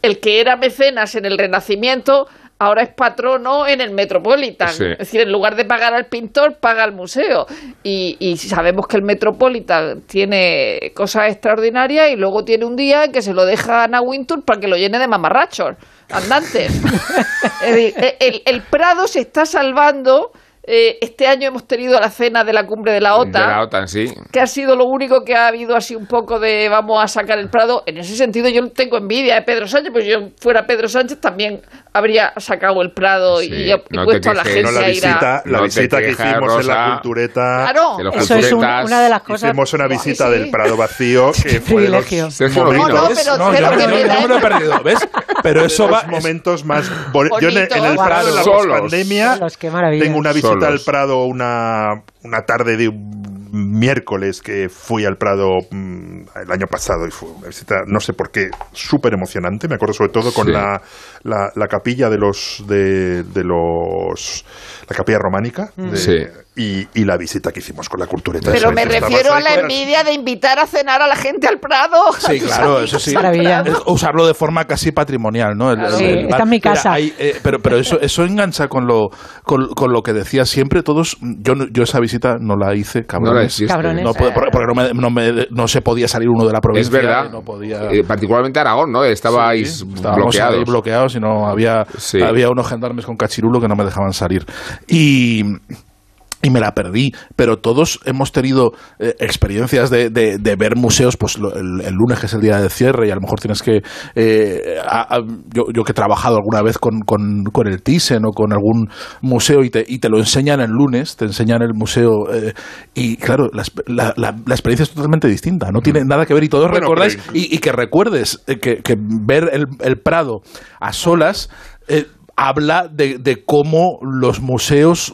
el que era mecenas en el Renacimiento ahora es patrono en el Metropolitan. Sí. Es decir, en lugar de pagar al pintor, paga al museo. Y, y sabemos que el Metropolitan tiene cosas extraordinarias y luego tiene un día en que se lo deja a Ana Wintour para que lo llene de mamarrachos andantes. el Prado se está salvando. Eh, este año hemos tenido la cena de la cumbre de la OTAN De la OTAN, sí. que ha sido lo único que ha habido así un poco de vamos a sacar el Prado. En ese sentido yo tengo envidia de Pedro Sánchez, pues si yo fuera Pedro Sánchez también habría sacado el Prado y- Sí, y, y no puesto a la gente No, la a ir a... visita, la No visita que hicimos en la Rosa. cultureta. Claro, De los Eso es un- una de las cosas. Hicimos una visita sí. del Prado vacío que fue de los. No, ¿Ves? pero- No, pero yo, que yo- me yo da- me lo he perdido, ¿ves? Pero eso va... momentos más boni- yo en, el- Bonitos. Prado en la maravilla. tengo una visita Al Prado una, una tarde de un miércoles que fui al Prado mm, el año pasado y fue una visita no sé por qué súper emocionante me acuerdo sobre todo con Sí. la, la, la capilla de los de, de los la capilla románica de- Sí. Y, y la visita que hicimos con la cultureta Pero me refiero a la envidia de invitar a cenar a la gente al Prado. Sí, claro, eso sí. Es usarlo de forma casi patrimonial, ¿no? El- Claro. el- Sí, el- está en mi Mira, casa. hay, eh, pero pero eso, eso engancha con lo, con, con lo que decía siempre todos. Yo, no- yo esa visita no la hice, No la cabrones. hiciste. Cabrones. No porque porque no, me- no me- no se podía salir uno de la Es provincia. verdad. No podía. Eh, particularmente Aragón, ¿no? Estabais Sí, estábamos ahí bloqueados. bloqueados y no había, Sí. había unos gendarmes con cachirulo que no me dejaban salir. Y. y me la perdí, pero todos hemos tenido eh, experiencias de, de, ver museos, pues el, lunes que es el día de cierre y a lo mejor tienes que, eh, yo, yo, que he trabajado alguna vez con, con, con, el Thyssen o con algún museo y te, y te lo enseñan el lunes, te enseñan el museo eh, y claro, la, la, experiencia es totalmente distinta, no tiene nada que ver y todos recordáis y, y, que recuerdes que, que ver el, el, Prado a solas habla de, de cómo los museos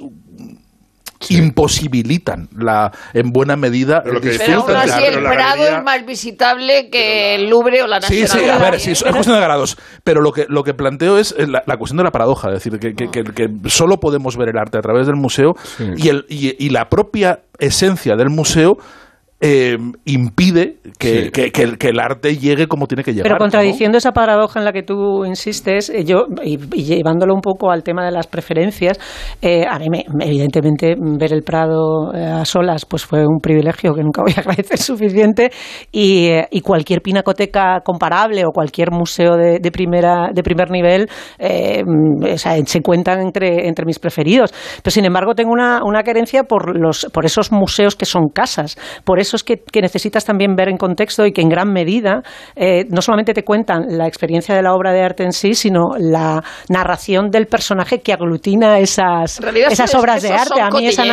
imposibilitan la, en buena medida el Pero aún así el Prado es más visitable que el Louvre o la Nacional. Sí, sí, a ver, sí, es cuestión de grados. Pero lo que, lo que planteo es la, cuestión de la paradoja, es decir, que, que, que, solo podemos ver el arte a través del museo y, el, y, y la propia esencia del museo eh, impide que, que, el, arte llegue como tiene que llegar. Pero contradiciendo esa paradoja en la que tú insistes, eh, yo y, llevándolo un poco al tema de las preferencias, eh, a mí evidentemente ver el Prado a solas pues fue un privilegio que nunca voy a agradecer suficiente y, y cualquier pinacoteca comparable o cualquier museo de, de primera de primer nivel o sea, se cuentan entre, entre mis preferidos. Pero sin embargo tengo una, una querencia por los por esos museos que son casas, por eso es que, necesitas también ver en contexto y que en gran medida eh, no solamente te cuentan la experiencia de la obra de arte en sí, sino la narración del personaje que aglutina esas, esas obras de arte. A mí esa,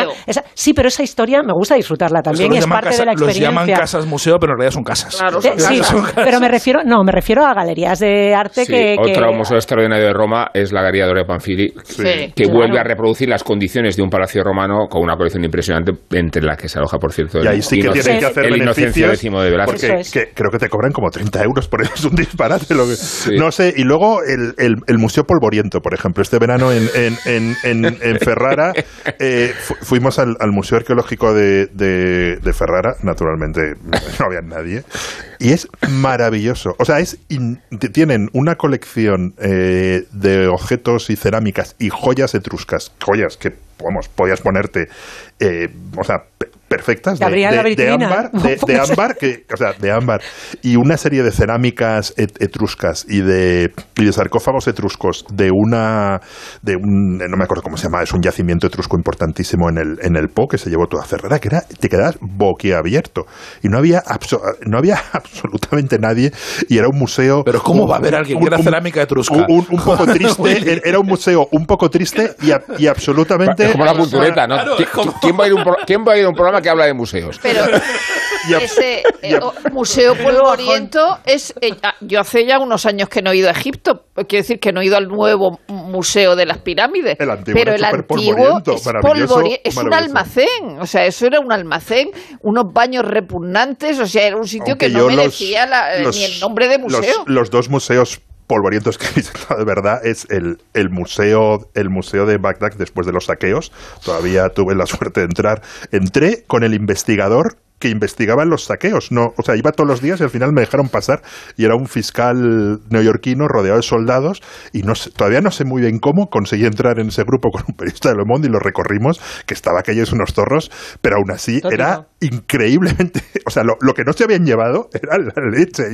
sí, pero esa historia me gusta disfrutarla también y es parte de la experiencia. Los llaman casas museo, pero en realidad son casas. Eh, sí, pero me refiero, no, me refiero a galerías de arte que, Otro museo extraordinario de Roma es la Galería Doria Panfili, que vuelve a reproducir las condiciones de un palacio romano con una colección impresionante, entre las que se aloja, por cierto, y ahí sí que que hacer el beneficios. de Porque que creo que te cobran como 30 euros por eso, es un disparate. Lo No sé, y luego el, el, Museo Polvoriento, por ejemplo, este verano en, en, en, en Ferrara eh, fuimos al, al, Museo Arqueológico de, de, Ferrara, naturalmente no había nadie, y es maravilloso. O sea, es tienen una colección eh, de objetos y cerámicas y joyas etruscas, joyas que vamos, podías ponerte, eh, o sea, perfectas de, ámbar, de, ámbar, que, o sea, de ámbar. Y una serie de cerámicas etruscas y de, y de sarcófagos etruscos de una de un no me acuerdo cómo se llama, es un yacimiento etrusco importantísimo en el en el Po que se llevó toda Ferrara, que era te quedas boquiabierto. Y no había no había absolutamente nadie y era un museo Pero cómo va a haber alguien que era cerámica etrusca? Un, poco triste, era un museo un poco triste y, absolutamente es como la cultureta, ¿no? ¿Quién, va a ir un, ¿Quién va a ir a un programa que habla de museos. Pero ese eh, Museo Polvoriento es... Eh, yo hace ya unos años que no he ido a Egipto. Quiero decir que no he ido al nuevo Museo de las Pirámides. El antiguo pero el antiguo es, es un almacén. O sea, eso era un almacén, unos baños repugnantes. O sea, era un sitio que no merecía ni el nombre de museo. los dos museos polvorientos que he visitado de verdad es el, el, museo el museo de Bagdad después de los saqueos. Todavía tuve la suerte de entrar. Entré con el investigador que investigaban los saqueos. No, o sea, iba todos los días y al final me dejaron pasar y era un fiscal neoyorquino rodeado de soldados y no todavía no sé muy bien cómo conseguí entrar en ese grupo con un periodista de Le Monde y lo recorrimos, que estaba aquellos unos zorros, pero aún así era increíblemente, o sea, lo, que no se habían llevado era la leche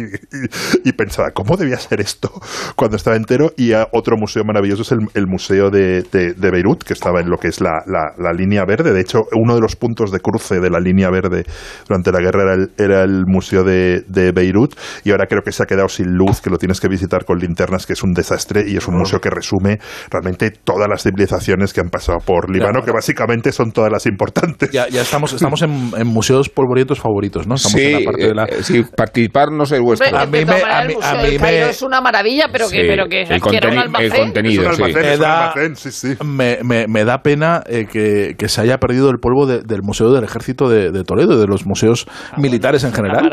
y, pensaba, ¿cómo debía ser esto cuando estaba entero? Y otro museo maravilloso es el, Museo de, de, Beirut, que estaba en lo que es la, la línea verde. De hecho, uno de los puntos de cruce de la línea verde durante la guerra era el, era el Museo de, de, Beirut y ahora creo que se ha quedado sin luz, que lo tienes que visitar con linternas, que es un desastre y es un museo que resume realmente todas las civilizaciones que han pasado por Líbano, que básicamente son todas las importantes. Ya, ya estamos, estamos en, en museos polvorientos favoritos, ¿no? Estamos sí, en la parte de la... Eh, sí, participar no sé el vuestro. a mí me, a mí, a mí me... es una maravilla, pero que, pero que, el, conteni el contenido, es un almacén, sí. Es un almacén, sí, sí. Me, me, me, da pena eh, que, que, se haya perdido el polvo de, del Museo del Ejército de, de Toledo de los museos ah, militares en general.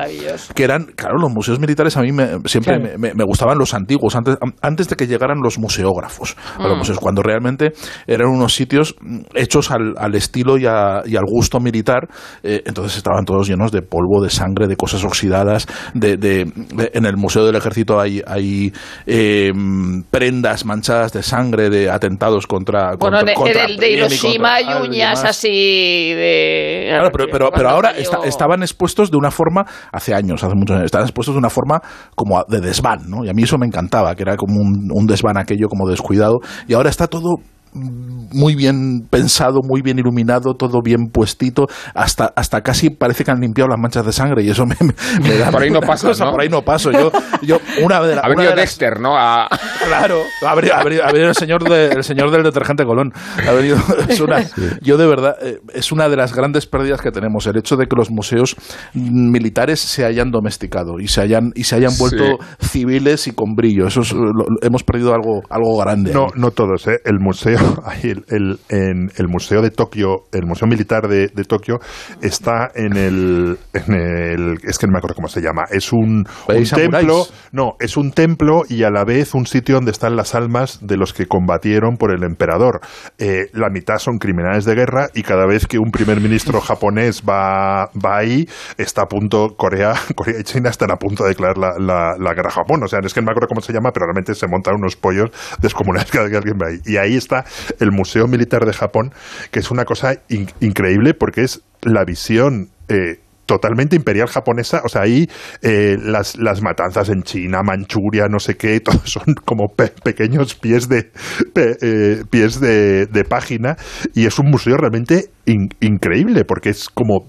Que eran, claro, los museos militares a mí me, siempre me, me, gustaban los antiguos, antes, antes de que llegaran los museógrafos. Los mm. museos, cuando realmente eran unos sitios hechos al, al estilo y, a, y, al gusto militar, eh, entonces estaban todos llenos de polvo, de sangre, de cosas oxidadas. De, de, en el Museo del Ejército hay, hay eh, prendas manchadas de sangre de atentados contra. Bueno, contra, el de Hiroshima hay uñas así de. Claro, pero, pero, pero ahora estaban expuestos de una forma, hace años, hace muchos años, estaban expuestos de una forma como de desván, ¿no? Y a mí eso me encantaba, que era como un, un desván aquello como descuidado, y ahora está todo muy bien pensado, muy bien iluminado, todo bien puestito, hasta, hasta casi parece que han limpiado las manchas de sangre y eso me, me, da Por ahí no pasa, cosa, ¿no? Por ahí no paso. Yo, yo una de la- Ha una venido de las- Dexter, ¿no? A- Claro, ha venido, ha venido- ha venido el, señor de- el señor del detergente Colón. Ha venido, es una, Yo de verdad, eh, es una de las grandes pérdidas que tenemos, el hecho de que los museos militares se hayan domesticado y se hayan, y se hayan vuelto civiles y con brillo. Eso es, lo- lo- hemos perdido algo, algo grande. No, ahí. no todos, ¿eh? El museo, el, el- en el museo de Tokio, el museo militar de, de Tokio está en el, en el, es que no me acuerdo cómo se llama. Es un, un ¿Veis templo, no, es un templo y a la vez un sitio donde están las almas de los que combatieron por el emperador. Eh, la mitad son criminales de guerra y cada vez que un primer ministro japonés va, va ahí, está a punto, Corea, Corea y China están a punto de declarar la, la- la guerra a Japón. O sea, es que no me acuerdo cómo se llama, pero realmente se montan unos pollos descomunales cada vez que alguien va ahí. Y ahí está el Museo Militar de Japón, que es una cosa in- increíble porque es la visión. eh, totalmente imperial japonesa, o sea, ahí eh, las, las matanzas en China, Manchuria, no sé qué, todo son como pe- pequeños pies de eh, pies de página y es un museo realmente in- increíble porque es como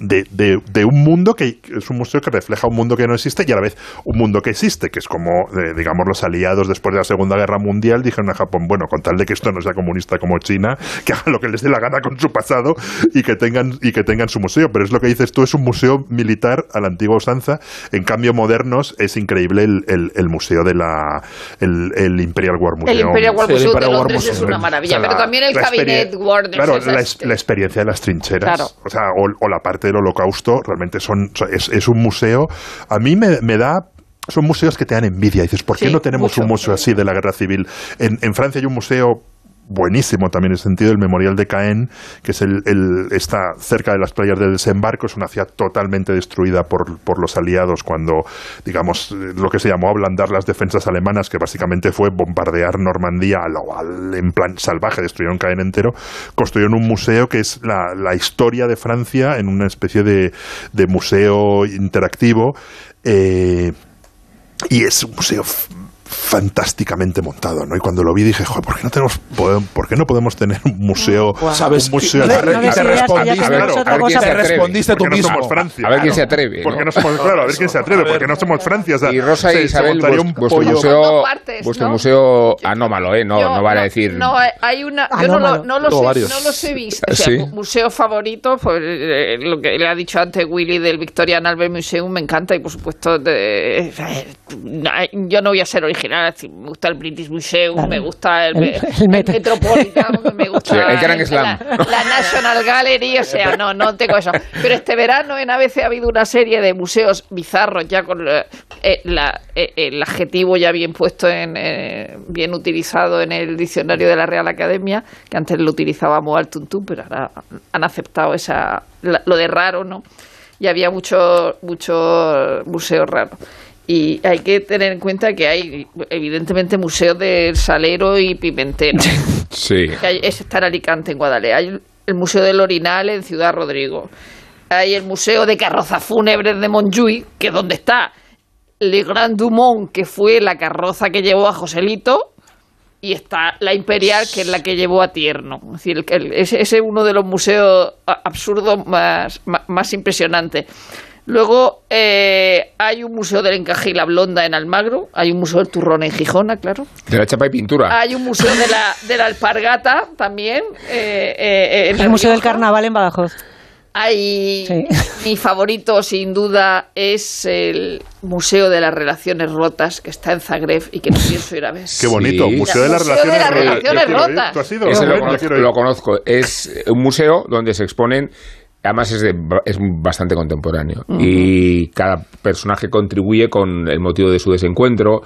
de, de- de un mundo que es un museo que refleja un mundo que no existe y a la vez un mundo que existe, que es como, eh, digamos, los aliados después de la Segunda Guerra Mundial dijeron a Japón, bueno, con tal de que esto no sea comunista como China, que hagan lo que les dé la gana con su pasado y que tengan, y que tengan su museo. Pero es lo que dices tú, es un museo militar a la antigua usanza. En cambio, modernos es increíble el, el- el museo de la el, el Imperial War Museum. El Imperial War Sí, el Museum de War Londres es una maravilla, O sea, pero la- también el Cabinet War de Claro, la, este. la experiencia de las trincheras. Claro. O sea, o, o la parte del holocausto, realmente son, es, es un museo. A mí me, me da. Son museos que te dan envidia. Y dices, ¿por qué Sí, no tenemos mucho. un museo así de la guerra civil? En, en Francia hay un museo buenísimo también en el sentido del Memorial de Caen, que es el, el- está cerca de las playas del desembarco, es una ciudad totalmente destruida por, por los aliados cuando, digamos, lo que se llamó ablandar las defensas alemanas, que básicamente fue bombardear Normandía lo- al- en plan salvaje, destruyeron Caen entero, construyeron un museo que es la, la historia de Francia en una especie de, de museo interactivo. eh, y es un museo fantásticamente montado, ¿no? Y cuando lo vi dije, joder, ¿por qué no tenemos, podemos- por qué no podemos tener un museo, ¿Sabes? un museo No no y te respondiste, claro, a ver cosa quién se para- atreve. Respondiste tú ¿Por qué no mismo. somos Francia? A ver quién se atreve, ¿Por qué ¿no? no somos, claro, a ver quién se atreve, porque no somos Francia. O sea, Y Rosa se- e Isabel, vuestro museo, vuestro museo anómalo, ¿eh? No, Yo- no vale a decir... No, hay una. Yo no, lo- no los he, no los he visto. O sea, museo favorito, pues, eh, lo que le ha dicho antes Willy del Victorian Albert Museum, me encanta. Y por supuesto, de- eh, yo no voy a ser original. Me gusta el British Museum, Claro. me gusta el, El- el el Met. Metropolitan, me gusta Sí, el Grand la- Slam. La, National Gallery, o sea, no, no tengo eso. Pero este verano en ABC ha habido una serie de museos bizarros, ya con eh, eh, la- eh, el adjetivo ya bien puesto, en eh, bien utilizado en el diccionario de la Real Academia, que antes lo utilizábamos al tuntún, pero ahora han aceptado esa la- lo de raro, ¿no? Y había muchos muchos museos raros. Y hay que tener en cuenta que hay, evidentemente, museos del Salero y Pimentero. Sí. Que hay- ese está en Alicante, en Guadalajara. Hay el Museo del Orinal en Ciudad Rodrigo. Hay el Museo de Carrozas Fúnebres de Montjuic, que es donde está Le Grand Dumont, que fue la carroza que llevó a Joselito, y está la Imperial, que es la que llevó a Tierno. Es decir, el- el- ese es uno de los museos absurdos más, más, más impresionantes. Luego eh, hay un museo del encaje y la blonda en Almagro, hay un museo del turrón en Gijona, claro. De la chapa y pintura. Hay un museo de la, de la alpargata también. eh, eh, en El Museo del. Carnaval en Badajoz. Hay Sí. mi favorito, sin duda, es el Museo de las Relaciones Rotas, que está en Zagreb y que no pienso ir a ver. Qué bonito, Sí. Museo de las Museo de Relaciones las Rotas. Lo conozco. Es un museo donde se exponen. Además es, de- es bastante contemporáneo y cada personaje contribuye con el motivo de su desencuentro.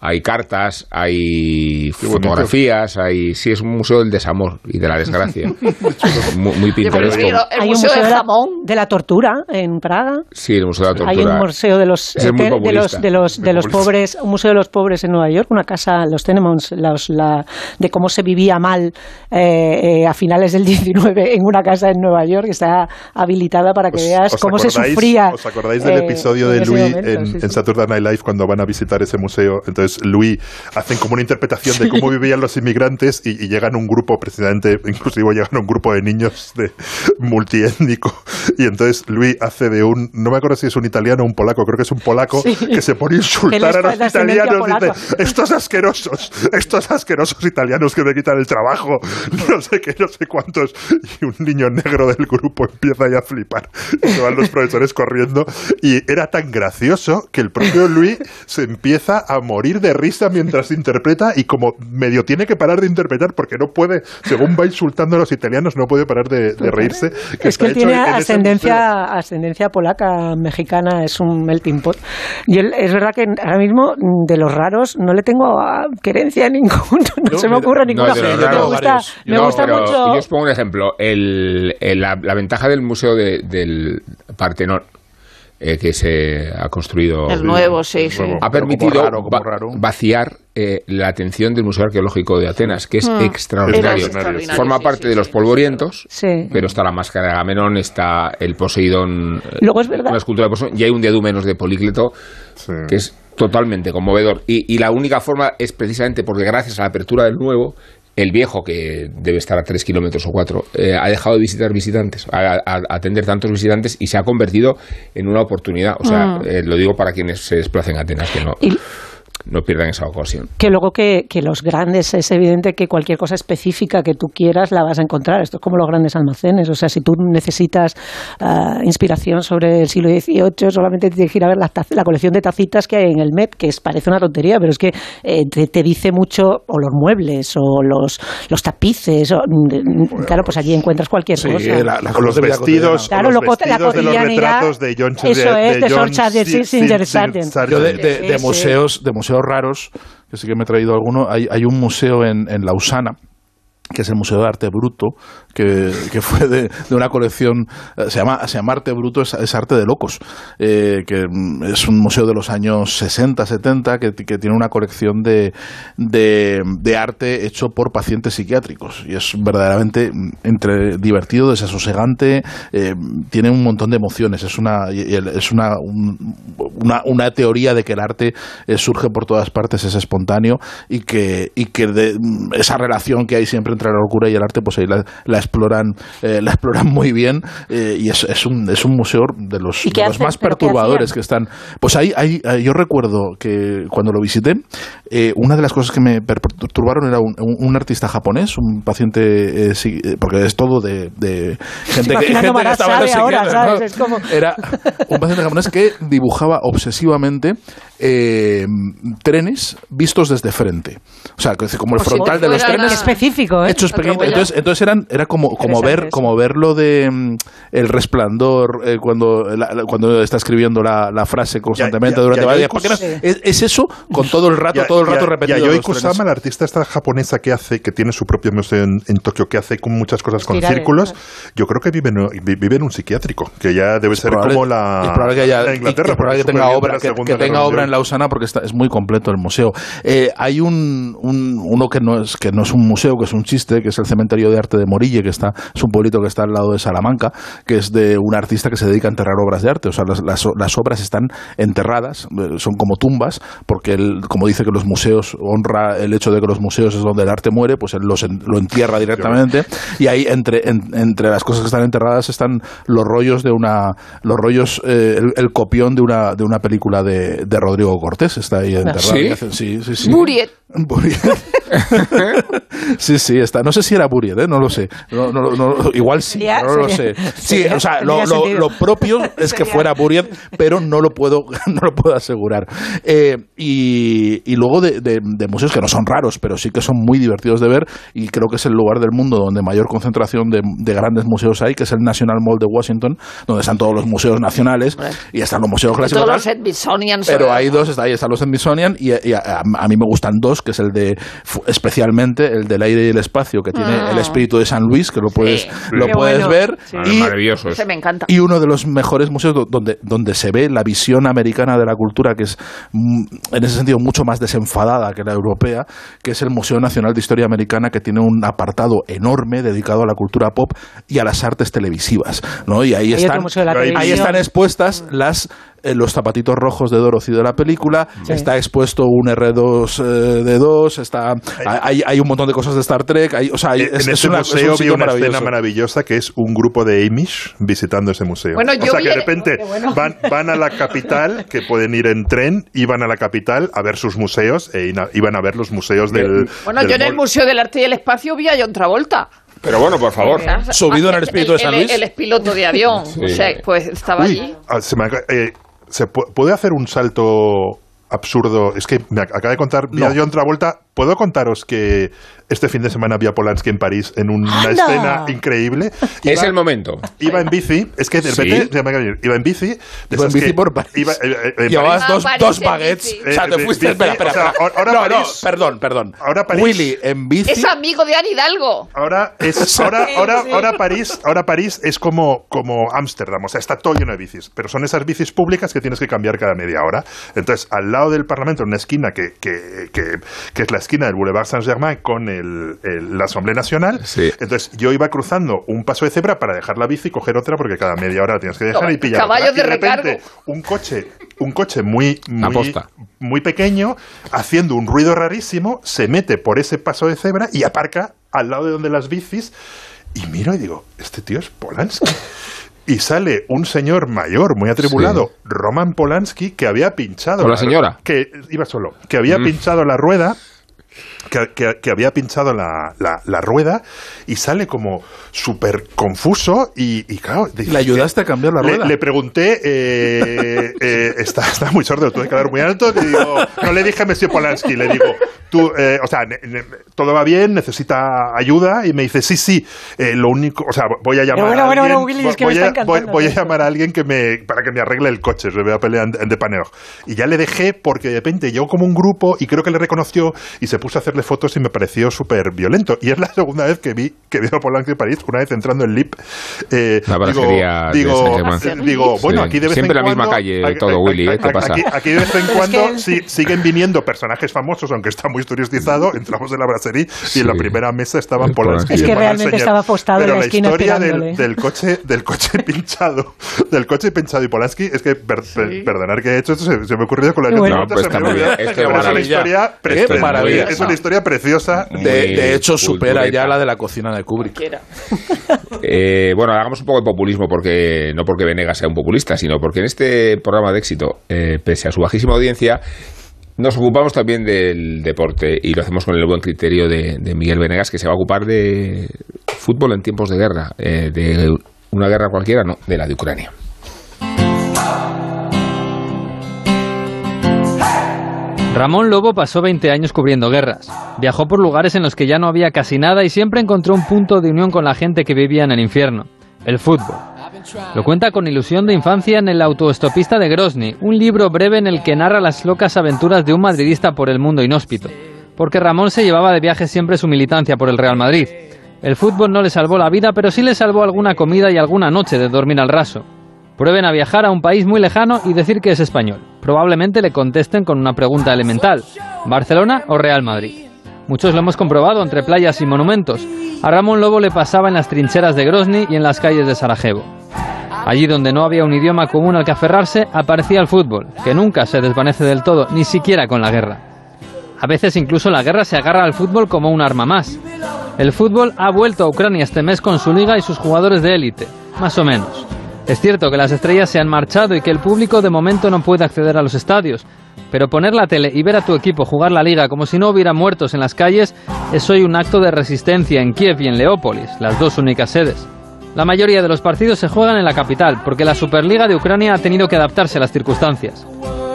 Hay cartas, hay fotografías, hay sí es un museo del desamor y de la desgracia. muy, muy pintoresco. el Hay un Museo de la, Jamón. de la tortura en Praga. Sí, el museo de la Hay tortura. un museo de los, Ese es muy de los de los de los pobres, un museo de los pobres en Nueva York, una casa, los Tenemons, los, la, de cómo se vivía mal eh, eh, a finales del 19 en una casa en Nueva York que está habilitada para que ¿Os- veas os cómo se sufría. ¿Os acordáis del eh, episodio de momento? en, Sí, en. Saturday Night Live cuando van a visitar ese museo? Entonces entonces Louis hacen como una interpretación de cómo vivían los inmigrantes y, y llegan un grupo, precisamente, inclusive llegan un grupo de niños de multiétnico. Y entonces Louis hace de un, no me acuerdo si es un italiano o un polaco, creo que es un polaco Sí. que se pone a insultar a los italianos y dice, estos asquerosos, estos asquerosos italianos que me quitan el trabajo, no sé qué, no sé cuántos, y un niño negro del grupo empieza ya a flipar, y se van los profesores corriendo, y era tan gracioso que el propio Luis se empieza a morir de risa mientras interpreta, y como medio tiene que parar de interpretar porque no puede, según va insultando a los italianos, no puede parar de, de reírse. Es que él hecho tiene ascendencia, ascendencia polaca, mexicana, es un melting pot. Y él, es verdad que ahora mismo mm, de los raros no le tengo ah, querencia a ninguno, no se me ocurre no, ninguno. de los me gusta, me No, mucho. Yo os pongo un ejemplo. El- el- la, la ventaja del Museo de- del Partenón, eh, que se ha construido. El nuevo, sí, sí. Ha Pero como permitido raro, como va- raro. vaciar eh, la atención del Museo Arqueológico de Atenas, que es Mm. extraordinario. Forma sí, parte sí, de los sí. polvorientos, Sí. pero está la máscara de Agamenón, está el Poseidón, eh, Luego es verdad- una escultura de Poseidón, y hay un diadumenos de Polícleto Sí. que es totalmente conmovedor. Y, y la única forma es precisamente porque gracias a la apertura del nuevo, el viejo, que debe estar a tres kilómetros o cuatro, eh, ha dejado de visitar visitantes, a, a- a atender tantos visitantes y se ha convertido en una oportunidad. O sea, eh, lo digo para quienes se desplacen a Atenas, que no, Y- no pierdan esa ocasión. Que luego que, que los grandes es evidente que cualquier cosa específica que tú quieras la vas a encontrar. Esto es como los grandes almacenes. O sea, si tú necesitas ah, inspiración sobre el siglo XVIII, solamente tienes que ir a ver la, la colección de tacitas que hay en el Met, que es, parece una tontería, pero es que eh, te, te dice mucho, o los muebles, o los, los tapices. o- mm, claro, pues allí encuentras cualquier Sí, cosa. la- la Con los vestidos, Claro, con los vestidos de los cotidianidad, retratos de John eso es, de John Singer. Yo de, de- de museos, de museos raros, que sí que me he traído alguno, hay, hay un museo en, en Lausana que es el Museo de Arte Bruto, que, fue de, una colección, eh, se llama, se llama Arte Bruto, es, arte de locos, eh, que mm, es un museo de los años 60, 70, que, que tiene una colección de, de, arte hecho por pacientes psiquiátricos, y es verdaderamente mm, entre divertido, desasosegante, eh, tiene un montón de emociones, es una, es una, un- una, una teoría de que el arte surge por todas partes, es espontáneo, y que, y que mm, esa relación que hay siempre entre la locura y el arte, pues ahí la, la exploran, eh, la exploran muy bien, eh, y es, es, un, es un museo de los, ¿Y qué de los más ¿Pero qué perturbadores que están. Pues ahí, ahí yo recuerdo que cuando lo visité, eh, una de las cosas que me perturbaron era un, un- un artista japonés, un paciente, eh, sí, eh, porque es todo de, de gente que, gente que estaba ahora, psiquiatras, ¿sabes? ¿no? Es como- Era un paciente japonés que dibujaba obsesivamente eh, trenes vistos desde frente. O sea, como el si frontal de los trenes. Específico, ¿eh? Hechos huella. Entonces, entonces eran, era como, como ver, como ver lo de mm, el resplandor eh, cuando, la- cuando está escribiendo la, la frase constantemente Ya- ya- durante ya- varias. Sí. Es, es eso con todo el rato, Ya- todo el rato repetido. Yayoi. Kusama, la artista esta japonesa que hace, que tiene su propio museo en, en Tokio, que hace con muchas cosas con círculos, yo creo que vive en, vi- vive en un psiquiátrico, que ya debe ser Probable- como la, y probable que haya- la y Inglaterra. que probable que tenga obra que, que tenga obra en. Lausana porque está, es muy completo el museo Eh, hay un, un- uno que no es que no es un museo que es un chiste que es el cementerio de arte de Morille que está es un pueblito que está al lado de Salamanca que es de un artista que se dedica a enterrar obras de arte o sea las, las, las obras están enterradas eh, son como tumbas porque él como dice que los museos honra el hecho de que los museos es donde el arte muere pues él los en- lo entierra directamente y ahí entre en- entre las cosas que están enterradas están los rollos de una los rollos eh, el, el copión de una de una película de, de Rodrigo Cortés está ahí enterrado ¿Sí? Sí sí sí Buriet. Buriet. sí, sí, está. No sé si era Buriet, ¿eh? no lo sé. No, no, no, igual sí, Sería- no lo sé. Sí, sería- o sea, lo, lo- propio es que fuera Buriet, pero no lo puedo, no lo puedo asegurar. Eh, y, y luego de, de- de museos que no son raros, pero sí que son muy divertidos de ver, y creo que es el lugar del mundo donde mayor concentración de, de grandes museos hay, que es el National Mall de Washington, donde están todos los museos nacionales y están los museos clásicos. Todos tal. los Smithsonian. Pero hay dos, está, ahí están los Smithsonian y, y a, a- a mí me gustan dos, que es el de, especialmente el del aire y el espacio, que tiene Ah. el espíritu de San Luis, que lo puedes, Sí. lo Qué puedes bueno. ver. Sí. Y, Maravilloso. Ese me encanta. y uno de los mejores museos do- donde, donde se ve la visión americana de la cultura, que es mm, en ese sentido mucho más desenfadada que la europea, que es el Museo Nacional de Historia Americana, que tiene un apartado enorme dedicado a la cultura pop y a las artes televisivas. ¿no? Y ahí están, Ahí están expuestas las eh, los zapatitos rojos de Dorothy de la película, está expuesto un R2 eh, de 2, está, hay, hay un montón de cosas de Star Trek, hay, o sea, hay- en es, es ese una, es un museo vi una escena maravillosa que es un grupo de Amish visitando ese museo. Bueno, o yo sea vi que de repente bueno. van, van a la capital, que pueden ir en tren, y van a la capital a ver sus museos e iban a ver los museos del. Bueno, del yo en el Museo del Arte y el Espacio vi a John Travolta. Pero bueno, por favor. Subido en el espíritu de San Luis. El, expiloto de avión. Sí. O sea, pues estaba Uy, allí. ah, se me acaba- eh, ¿se pu- ¿Puede hacer un salto absurdo? Es que me ac- acaba de contar, vi a John Travolta. ¿Puedo contaros que este fin de semana vi a Polanski en París en una ¡Anda! escena increíble? Es Iba- el momento. Iba en bici, es que de Sí. repente ir. iba en bici. Iba en bici que por París. iba, eh, eh, Llevabas París. dos, Ah, dos baguettes. bici. O sea, te Eh, fuiste. bici, espera, espera, o sea, ahora no, no, París- perdón, perdón. ahora París- Willy en bici. Es amigo de Anne Hidalgo. Ahora es ahora ahora ahora París ahora París es como como Ámsterdam, o sea, está todo lleno de bicis, pero son esas bicis públicas que tienes que cambiar cada media hora. Entonces, al lado del Parlamento, en una esquina que, que, que, que es la esquina del Boulevard Saint-Germain con el, el- la Asamblea Nacional, Sí. entonces yo iba cruzando un paso de cebra para dejar la bici y coger otra porque cada media hora la tienes que dejar No, y pillar. caballos otra. Y de repente, recargo. un coche, un coche muy muy, muy pequeño, haciendo un ruido rarísimo, se mete por ese paso de cebra y aparca al lado de donde las bicis. Y miro y digo, este tío es Polanski. Y sale un señor mayor, muy atribulado, Sí. Roman Polanski, que había pinchado. ¿Con la señora? Que iba solo. Que había Mm. pinchado la rueda. Que, que- que había pinchado la, la- la rueda y sale como súper confuso y, y claro... ¿Y le ayudaste a cambiar la Le- rueda? Le, pregunté, eh, eh, está, está muy sordo, tuve que hablar muy alto, le digo, no le dije a Monsieur Polanski, le digo, tú, eh, o sea, ne- ne- todo va bien, necesita ayuda, y me dice, sí, sí, eh, lo único, o sea, voy a llamar bueno, a alguien, bueno, Willy, es que voy, me a, voy- voy a llamar a alguien que me, para que me arregle el coche, se voy a pelear en, en Depaneur. Y ya le dejé porque de repente llegó como un grupo y creo que le reconoció y se puso a hacerle fotos y me pareció súper violento. Y es la segunda vez que vi que a Polanski en París, una vez entrando en LIP. Eh, La digo, de digo, Saint-Germain. digo, bueno, Sí. aquí de vez Siempre en la misma cuando- calle, aquí- todo, aquí- Willy, ¿eh? ¿Qué aquí- pasa? Aquí, aquí de vez en cuando sí- siguen viniendo personajes famosos, aunque está muy turistizado. Entramos en la brasserie y en la Sí. primera mesa estaban Es Polanski. Es que realmente estaba apostado en la esquina historia del, del coche, del coche pinchado, del coche pinchado y Polanski, es que per- per- perdonar que he hecho esto, se, se me ha ocurrido con la bueno. No, pues se me está muy bien. Es una historia. Es una historia preciosa. De, Muy de hecho, supera cultureta. ya la de la cocina de Kubrick. Eh, bueno, hagamos un poco de populismo, porque no porque Venegas sea un populista, sino porque en este programa de éxito, eh, pese a su bajísima audiencia, nos ocupamos también del deporte y lo hacemos con el buen criterio de, Miguel Venegas, que se va a ocupar de fútbol en tiempos de guerra, eh, de una guerra cualquiera, no, de la de Ucrania. Ramón Lobo pasó 20 años cubriendo guerras. Viajó por lugares en los que ya no había casi nada y siempre encontró un punto de unión con la gente que vivía en el infierno, el fútbol. Lo cuenta con ilusión de infancia en El autoestopista de Grozny, un libro breve en el que narra las locas aventuras de un madridista por el mundo inhóspito, porque Ramón se llevaba de viaje siempre su militancia por el Real Madrid. El fútbol no le salvó la vida, pero sí le salvó alguna comida y alguna noche de dormir al raso. Prueben a viajar a un país muy lejano y decir que es español. Probablemente le contesten con una pregunta elemental. ¿Barcelona o Real Madrid? Muchos lo hemos comprobado entre playas y monumentos. A Ramón Lobo le pasaba en las trincheras de Grozny y en las calles de Sarajevo. Allí donde no había un idioma común al que aferrarse, aparecía el fútbol, que nunca se desvanece del todo, ni siquiera con la guerra. A veces incluso la guerra se agarra al fútbol como un arma más. El fútbol ha vuelto a Ucrania este mes con su liga y sus jugadores de élite, más o menos. Es cierto que las estrellas se han marchado y que el público de momento no puede acceder a los estadios, pero poner la tele y ver a tu equipo jugar la liga como si no hubiera muertos en las calles es hoy un acto de resistencia en Kiev y en Leópolis, las dos únicas sedes. La mayoría de los partidos se juegan en la capital, porque la Superliga de Ucrania ha tenido que adaptarse a las circunstancias.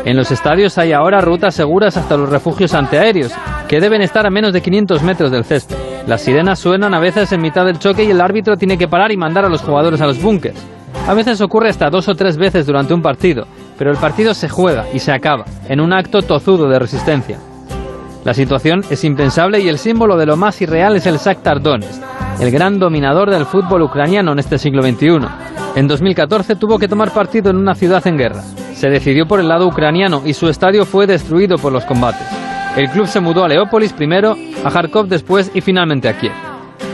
En los estadios hay ahora rutas seguras hasta los refugios antiaéreos, que deben estar a menos de 500 metros del césped. Las sirenas suenan a veces en mitad del choque y el árbitro tiene que parar y mandar a los jugadores a los búnkers. A veces ocurre hasta dos o tres veces durante un partido, pero el partido se juega y se acaba, en un acto tozudo de resistencia. La situación es impensable y el símbolo de lo más irreal es el Shakhtar Donetsk, el gran dominador del fútbol ucraniano en este siglo XXI. En 2014 tuvo que tomar partido en una ciudad en guerra. Se decidió por el lado ucraniano y su estadio fue destruido por los combates. El club se mudó a Leópolis primero, a Kharkov después y finalmente a Kiev.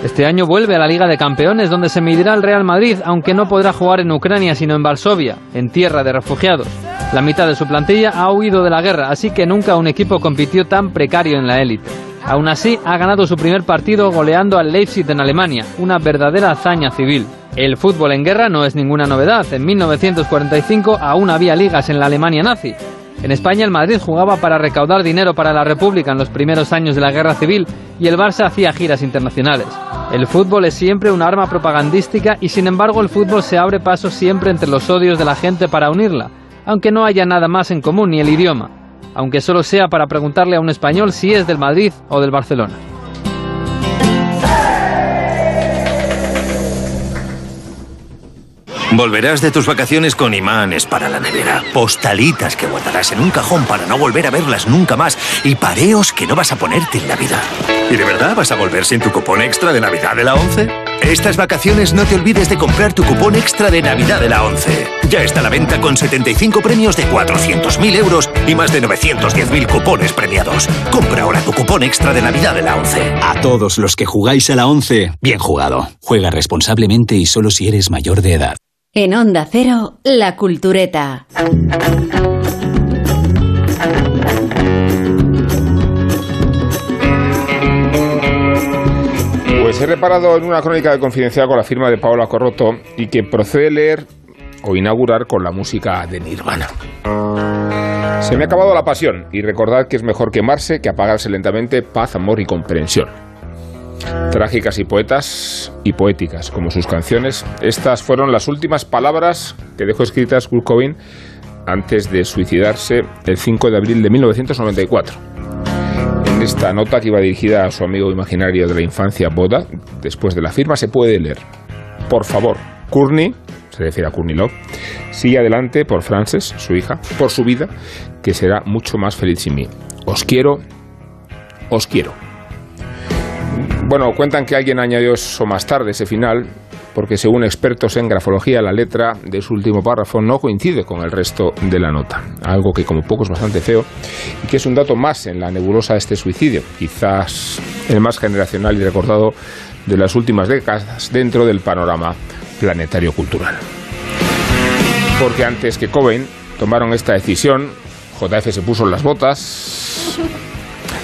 Este año vuelve a la Liga de Campeones donde se medirá el Real Madrid, aunque no podrá jugar en Ucrania sino en Varsovia, en tierra de refugiados. La mitad de su plantilla ha huido de la guerra, así que nunca un equipo compitió tan precario en la élite. Aún así, ha ganado su primer partido goleando al Leipzig en Alemania, una verdadera hazaña civil. El fútbol en guerra no es ninguna novedad. En 1945 aún había ligas en la Alemania nazi. En España el Madrid jugaba para recaudar dinero para la República en los primeros años de la Guerra Civil y el Barça hacía giras internacionales. El fútbol es siempre un arma propagandística y sin embargo el fútbol se abre paso siempre entre los odios de la gente para unirla, aunque no haya nada más en común ni el idioma, aunque solo sea para preguntarle a un español si es del Madrid o del Barcelona. Volverás de tus vacaciones con imanes para la nevera, postalitas que guardarás en un cajón para no volver a verlas nunca más y pareos que no vas a ponerte en Navidad. ¿Y de verdad vas a volver sin tu cupón extra de Navidad de la 11? Estas vacaciones no te olvides de comprar tu cupón extra de Navidad de la 11. Ya está a la venta con 75 premios de 400.000 euros y más de 910.000 cupones premiados. Compra ahora tu cupón extra de Navidad de la 11. A todos los que jugáis a la 11, bien jugado. Juega responsablemente y solo si eres mayor de edad. En Onda Cero, La Cultureta. Pues he reparado en una crónica de confidencial con la firma de Paola Corroto y que procede leer o inaugurar con la música de Nirvana. Se me ha acabado la pasión y recordad que es mejor quemarse que apagarse lentamente paz, amor y comprensión. Trágicas y poetas y poéticas, como sus canciones, estas fueron las últimas palabras que dejó escritas Kurt Cobain antes de suicidarse el 5 de abril de 1994. Esta nota que iba dirigida a su amigo imaginario de la infancia, Boda, después de la firma se puede leer. Por favor, Courtney, se refiere a Courtney Love, sigue adelante por Frances, su hija, por su vida, que será mucho más feliz sin mí. Os quiero, os quiero. Bueno, cuentan que alguien añadió eso más tarde, ese final, porque según expertos en grafología, la letra de su último párrafo no coincide con el resto de la nota. Algo que como poco es bastante feo y que es un dato más en la nebulosa de este suicidio, quizás el más generacional y recordado de las últimas décadas dentro del panorama planetario cultural. Porque antes que Cobain tomaron esta decisión, JF se puso las botas,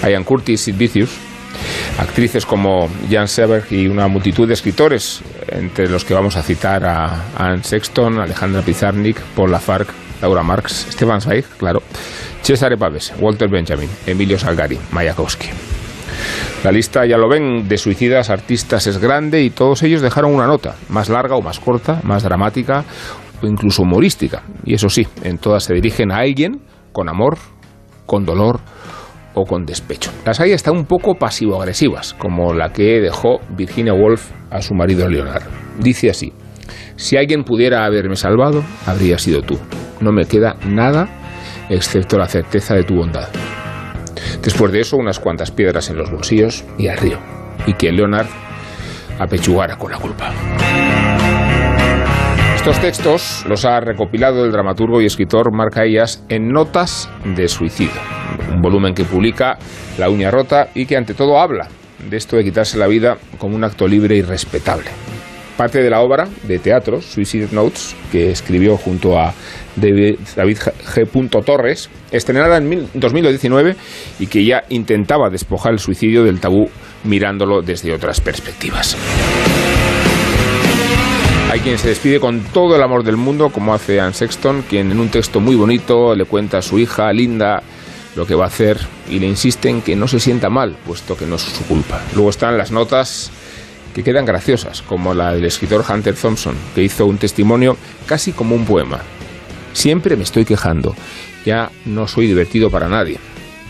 Ian Curtis, Sid Vicious, actrices como Jan Seberg y una multitud de escritores, entre los que vamos a citar a Anne Sexton, Alejandra Pizarnik, Paul Lafargue, Laura Marx, Stefan Zweig, claro, Cesare Pavese, Walter Benjamin, Emilio Salgari, Mayakovsky. La lista, ya lo ven, de suicidas artistas es grande y todos ellos dejaron una nota, más larga o más corta, más dramática o incluso humorística. Y eso sí, en todas se dirigen a alguien con amor, con dolor o con despecho. Las hay están un poco pasivo-agresivas, como la que dejó Virginia Woolf a su marido Leonard. Dice así, si alguien pudiera haberme salvado, habría sido tú. No me queda nada excepto la certeza de tu bondad. Después de eso, unas cuantas piedras en los bolsillos y al río. Y que Leonard apechugara con la culpa. Estos textos los ha recopilado el dramaturgo y escritor Marc Ayas en Notas de Suicidio, un volumen que publica La Uña Rota y que ante todo habla de esto de quitarse la vida como un acto libre y respetable. Parte de la obra de teatro, Suicide Notes, que escribió junto a David, David G. Torres, estrenada en 2019 y que ya intentaba despojar el suicidio del tabú mirándolo desde otras perspectivas. Hay quien se despide con todo el amor del mundo, como hace Anne Sexton, quien en un texto muy bonito le cuenta a su hija, Linda, lo que va a hacer y le insiste en que no se sienta mal, puesto que no es su culpa. Luego están las notas que quedan graciosas, como la del escritor Hunter Thompson, que hizo un testimonio casi como un poema. Siempre me estoy quejando, ya no soy divertido para nadie.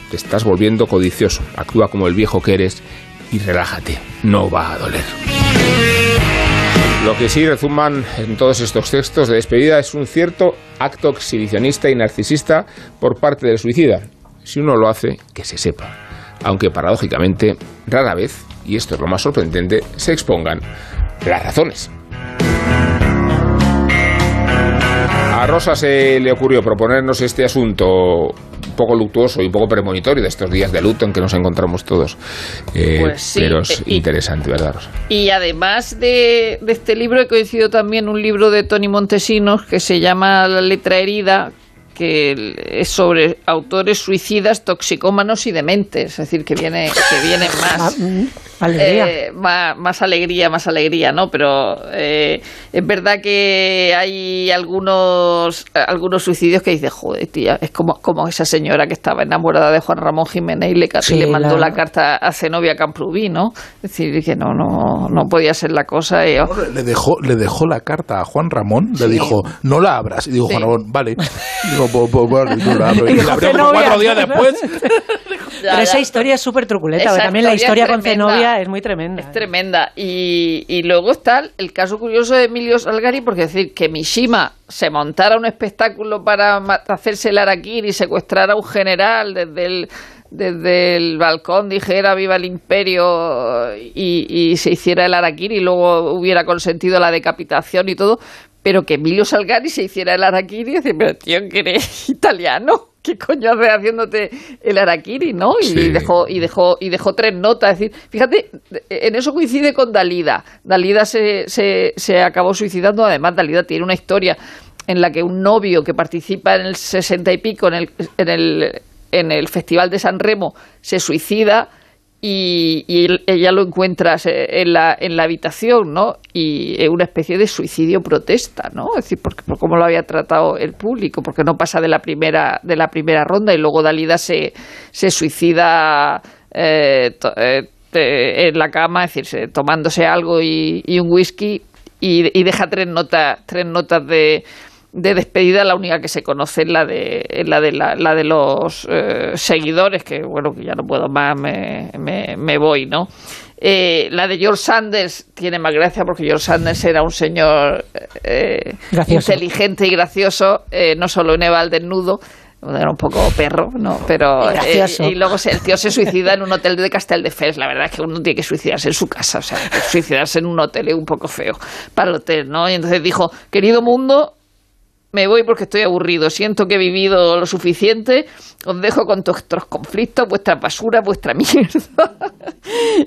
Te estás volviendo codicioso, actúa como el viejo que eres y relájate, no va a doler. Lo que sí rezuman en todos estos textos de despedida es un cierto acto exhibicionista y narcisista por parte del suicida. Si uno lo hace, que se sepa. Aunque paradójicamente, rara vez, y esto es lo más sorprendente, se expongan las razones. A Rosa se le ocurrió proponernos este asunto un poco luctuoso y un poco premonitorio de estos días de luto en que nos encontramos todos. Eh, Pues sí, pero es eh, y- interesante, ¿verdad? Y además de, de este libro, he coincidido también un libro de Tony Montesinos que se llama La letra herida, que es sobre autores suicidas, toxicómanos y dementes, es decir, que viene, que viene más, alegría. eh, más, más alegría, más alegría, ¿no? Pero eh, es verdad que hay algunos algunos suicidios que dices, joder, tía, es como, como esa señora que estaba enamorada de Juan Ramón Jiménez y le, Sí, le mandó la- la... carta a Zenobia Camprubí, ¿no? Es decir, que no, no, no podía ser la cosa. y, oh, Le dejó, le dejó la carta a Juan Ramón, le dijo, no la abras. Y dijo Sí. Juan Ramón, vale. Digo, "Pues- pues vale, no la abro. Y Dijo, la abrió "Que como novia". cuatro días después. Pero esa historia es súper truculenta, porque también la historia con. Zenobia es muy tremenda. Es tremenda. Y, y luego está el caso curioso de Emilio Salgari, porque es decir, que Mishima se montara un espectáculo para hacerse el Araquiri y secuestrar a un general desde el, desde el balcón, dijera viva el imperio y, y se hiciera el Araquiri y luego hubiera consentido la decapitación y todo, pero que Emilio Salgari se hiciera el Araquiri y decir, pero tío, que eres italiano. ¿Qué coño haces haciéndote el Araquiri, no? Y Sí. dejó, y dejó, y dejó tres notas. Es decir, fíjate, en eso coincide con Dalida. Dalida se, se, se acabó suicidando. Además, Dalida tiene una historia en la que un novio que participa en el sesenta y pico en el, en el, en el Festival de San Remo se suicida y, y ella lo encuentra se- en la, en la habitación, ¿no? Y es una especie de suicidio protesta, ¿no? Es decir, porque, por cómo lo había tratado el público, porque no pasa de la primera, de la primera ronda y luego Dalida se, se suicida eh, to- eh, en la cama, es decir, se- tomándose algo y, y un whisky y, y deja tres notas, tres notas de, de despedida, la única que se conoce es la de, la de, la, la de los eh, seguidores, que bueno, que ya no puedo más, me, me, me voy, ¿no? Eh, la de George Sanders tiene más gracia porque George Sanders era un señor eh, Gracioso. inteligente y gracioso, eh, no solo en Eva al desnudo, era un poco perro, ¿no? Pero eh, y luego se- el tío se suicida en un hotel de Castelldefels. La verdad es que uno tiene que suicidarse en su casa, o sea, suicidarse en un hotel es un poco feo para el hotel, ¿no? Y entonces dijo, querido mundo, me voy porque estoy aburrido, siento que he vivido lo suficiente, os dejo con vuestros conflictos, vuestra basura, vuestra mierda,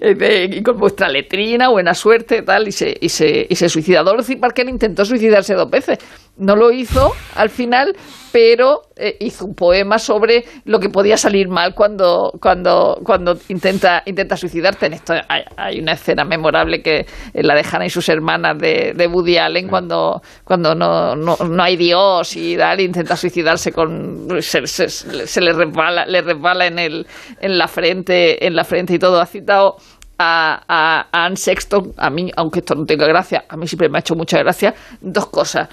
Eh, y con vuestra letrina, buena suerte, tal, y se, y se, y se suicida. Dorothy Parker intentó suicidarse dos veces, no lo hizo. Al final, pero eh, hizo un poema sobre lo que podía salir mal cuando, cuando, cuando intenta, intenta suicidarte. En esto hay, hay una escena memorable que es la de Hannah y sus hermanas de, de Woody Allen cuando, cuando no, no, no hay Dios y tal, intenta suicidarse con se, se- se le resbala, le resbala en el, en la frente, en la frente y todo. Ha citado a, a, a Anne Sexton, a mí, aunque esto no tenga gracia, a mí siempre me ha hecho mucha gracia, dos cosas.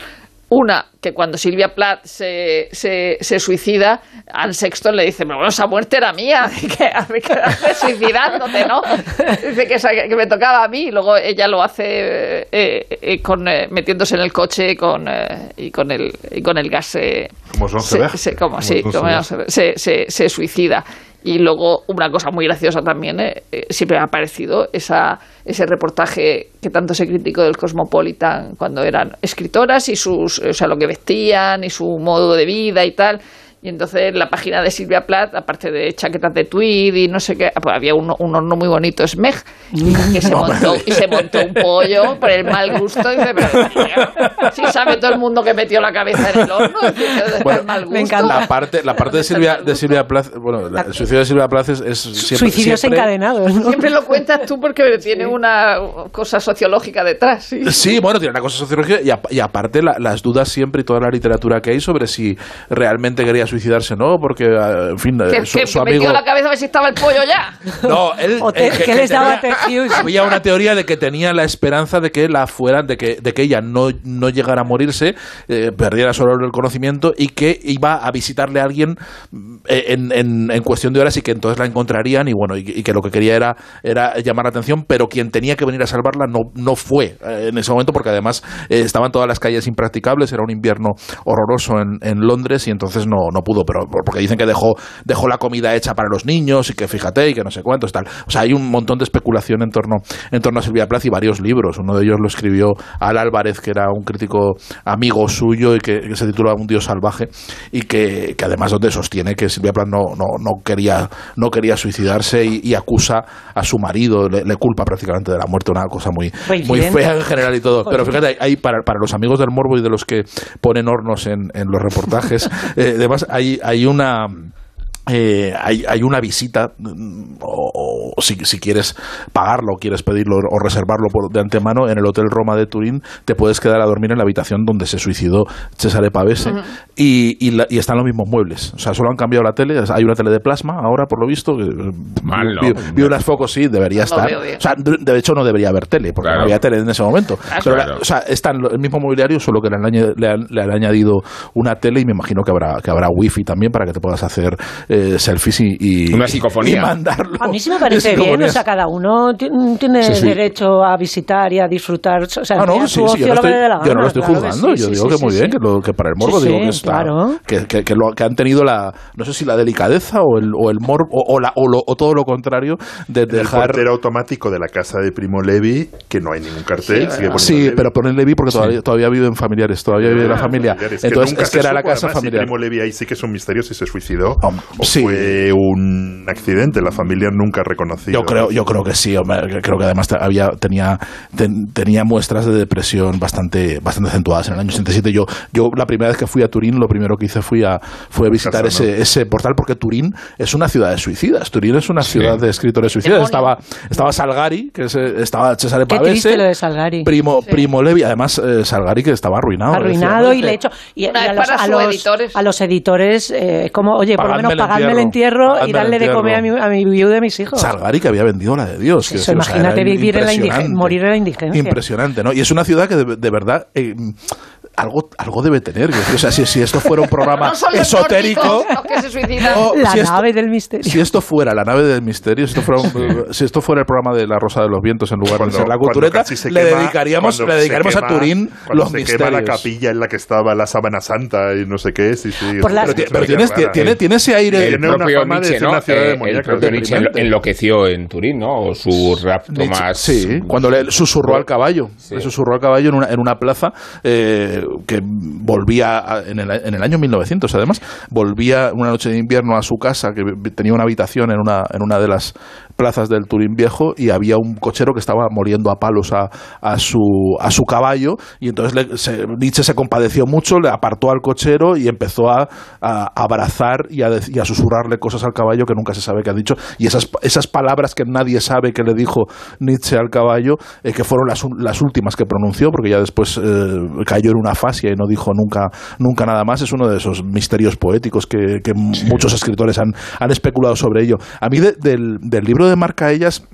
Una, que cuando Silvia Plath se, se, se suicida, Anne Sexton le dice, bueno, esa muerte era mía, que quedaste suicidándote, ¿no? Dice que, que me tocaba a mí, y luego ella lo hace eh, eh, con, eh, metiéndose en el coche con, y, con el, y con el gas. Como se, se- como, Como sí, como se, se, se suicida. Y luego una cosa muy graciosa también, eh, eh, siempre me ha parecido esa, ese reportaje que tanto se criticó del Cosmopolitan cuando eran escritoras y sus, o sea, lo que vestían y su modo de vida y tal. Y entonces la página de Silvia Plath, aparte de chaquetas de tweed y no sé qué, pues había un, un horno muy bonito, Smeg, que se montó, y se montó un pollo por el mal gusto. Y dice, pero si sabe todo el mundo que metió la cabeza en el horno, dice, ¿dónde está Bueno, el mal gusto? me encanta. La parte, la parte de Silvia, de Silvia Plath, bueno, la- el suicidio de Silvia Plath es, es siempre, Suicidios siempre- encadenados, ¿no? Siempre lo cuentas tú porque tiene una cosa sociológica detrás. ¿sí? Sí, bueno, tiene una cosa sociológica y, apa- y aparte la- las dudas siempre y toda la literatura que hay sobre si realmente quería suicidarse o no, porque, eh, en fin, Que, eh, su, que- su que amigo... metió la cabeza a ver si estaba el pollo ya. No, él, te- eh, ¿qué les daba tenía-? Había una teoría de que tenía la esperanza de que la fueran, de que, de que ella no, no llegara a morirse, eh, perdiera solo el conocimiento y que iba a visitarle a alguien en, en- en cuestión de horas y que entonces la encontrarían y bueno, y, y que lo que quería era, era llamar la atención, pero quien tenía que venir a salvarla no, no fue eh, en ese momento porque además eh, estaban todas las calles impracticables, era un invierno horroroso en, en Londres y entonces no, no pudo, pero porque dicen que dejó, dejó la comida hecha para los niños y que fíjate y que no sé cuántos tal. O sea, hay un montón de especulación en torno, en torno a Silvia Plath y varios libros. Uno de ellos lo escribió Al Álvarez, que era un crítico amigo suyo y que, se titula Un Dios salvaje y que, que, además donde sostiene que Silvia Plath no, no, no quería, no quería suicidarse y, acusa a su marido, le, culpa prácticamente de la muerte, una cosa muy, muy fea en general y todo. Pero fíjate, hay, para, para los amigos del morbo y de los que ponen hornos en, en los reportajes, eh, además hay, hay una eh, hay, hay, una visita, mm, o, si, si, quieres pagarlo, o quieres pedirlo o reservarlo por, de antemano, en el Hotel Roma de Turín te puedes quedar a dormir en la habitación donde se suicidó Cesare Pavese y, y, están los mismos muebles. O sea, solo han cambiado la tele. Hay una tele de plasma ahora, por lo visto. Mal, vi, unas focos, sí, debería estar. O sea, de hecho, no debería haber tele, porque no había tele en ese momento. Pero, o sea, están el mismo mobiliario, solo que le han, le han, añadido una tele y me imagino que habrá, que habrá wifi también para que te puedas hacer eh, selfies y, Una psicofonía. mandarlo. A mí sí me parece bien, o sea, cada uno tiene derecho a visitar y a disfrutar. O sea, ah, no, sí, yo, no estoy, yo no lo estoy juzgando, yo digo que muy bien, que, lo, que para el morbo digo que está, que, que, que, lo, que han tenido la, no sé si la delicadeza o el, o el morbo, o, la, o, lo, o todo lo contrario, de dejar... El automático de la casa de Primo Levi, que no hay ningún cartel. Sí, pero pone Levi porque todavía, todavía viven familiares, todavía vive la ah, familia. Entonces, es que era la casa familiar. Primo Levi ahí sí que es un misterio si se suicidó. Sí un accidente. La familia nunca ha reconocido. Yo creo, yo creo que sí. creo que además había, tenía, tenía muestras de depresión bastante, bastante acentuadas en el año 67. Yo, yo la primera vez que fui a Turín, lo primero que hice fui a, fue a visitar ese, ese portal porque Turín es una ciudad de suicidas. Turín es una ciudad de escritores suicidas. Estaba, estaba Salgari, que estaba Cesare Pavese. de Salgari. Primo, Primo Levi. Además, eh, Salgari que estaba arruinado. Arruinado y le hecho. Y, a, los, a, los, editores. a los editores, eh, como, oye, por lo menos pagadme el entierro y darle de comer a mi, a mi viuda y a mis hijos. Salgari que había vendido la de Dios. Eso, imagínate vivir en la morir en la indigencia. Impresionante, ¿no? Y es una ciudad que de, verdad eh, algo, algo debe tener. O sea, si, si esto fuera un programa esotérico. la nave del misterio. Si esto fuera la nave del misterio, si esto fuera, si esto fuera el programa de la Rosa de los Vientos en lugar de ser la cultureta, le dedicaríamos, le dedicaríamos a Turín los se misterios. Quema la capilla en la que estaba la sábana santa y no sé qué. Sí, sí, pero, tienes, tiene, tiene, ese aire. El propio Nietzsche, ¿no? Eh, el propio Nietzsche enloqueció en Turín, ¿no? O su rapto más. Sí, cuando le susurró al caballo. Le susurró al caballo en una, en una plaza. Eh, que volvía en el, en el, año 1900, además, volvía una noche de invierno a su casa, que tenía una habitación en una, en una de las plazas del Turín Viejo y había un cochero que estaba muriendo a palos a, a, su, a su caballo y entonces se, Nietzsche se compadeció mucho, le apartó al cochero y empezó a, a abrazar y a, y a, susurrarle cosas al caballo que nunca se sabe que ha dicho y esas, esas palabras que nadie sabe que le dijo Nietzsche al caballo, eh, que fueron las, las, últimas que pronunció porque ya después eh, cayó en una fascia y no dijo nunca, nunca nada más, es uno de esos misterios poéticos que, que muchos escritores han, han especulado sobre ello. A mí del, del libro de Marca Ellas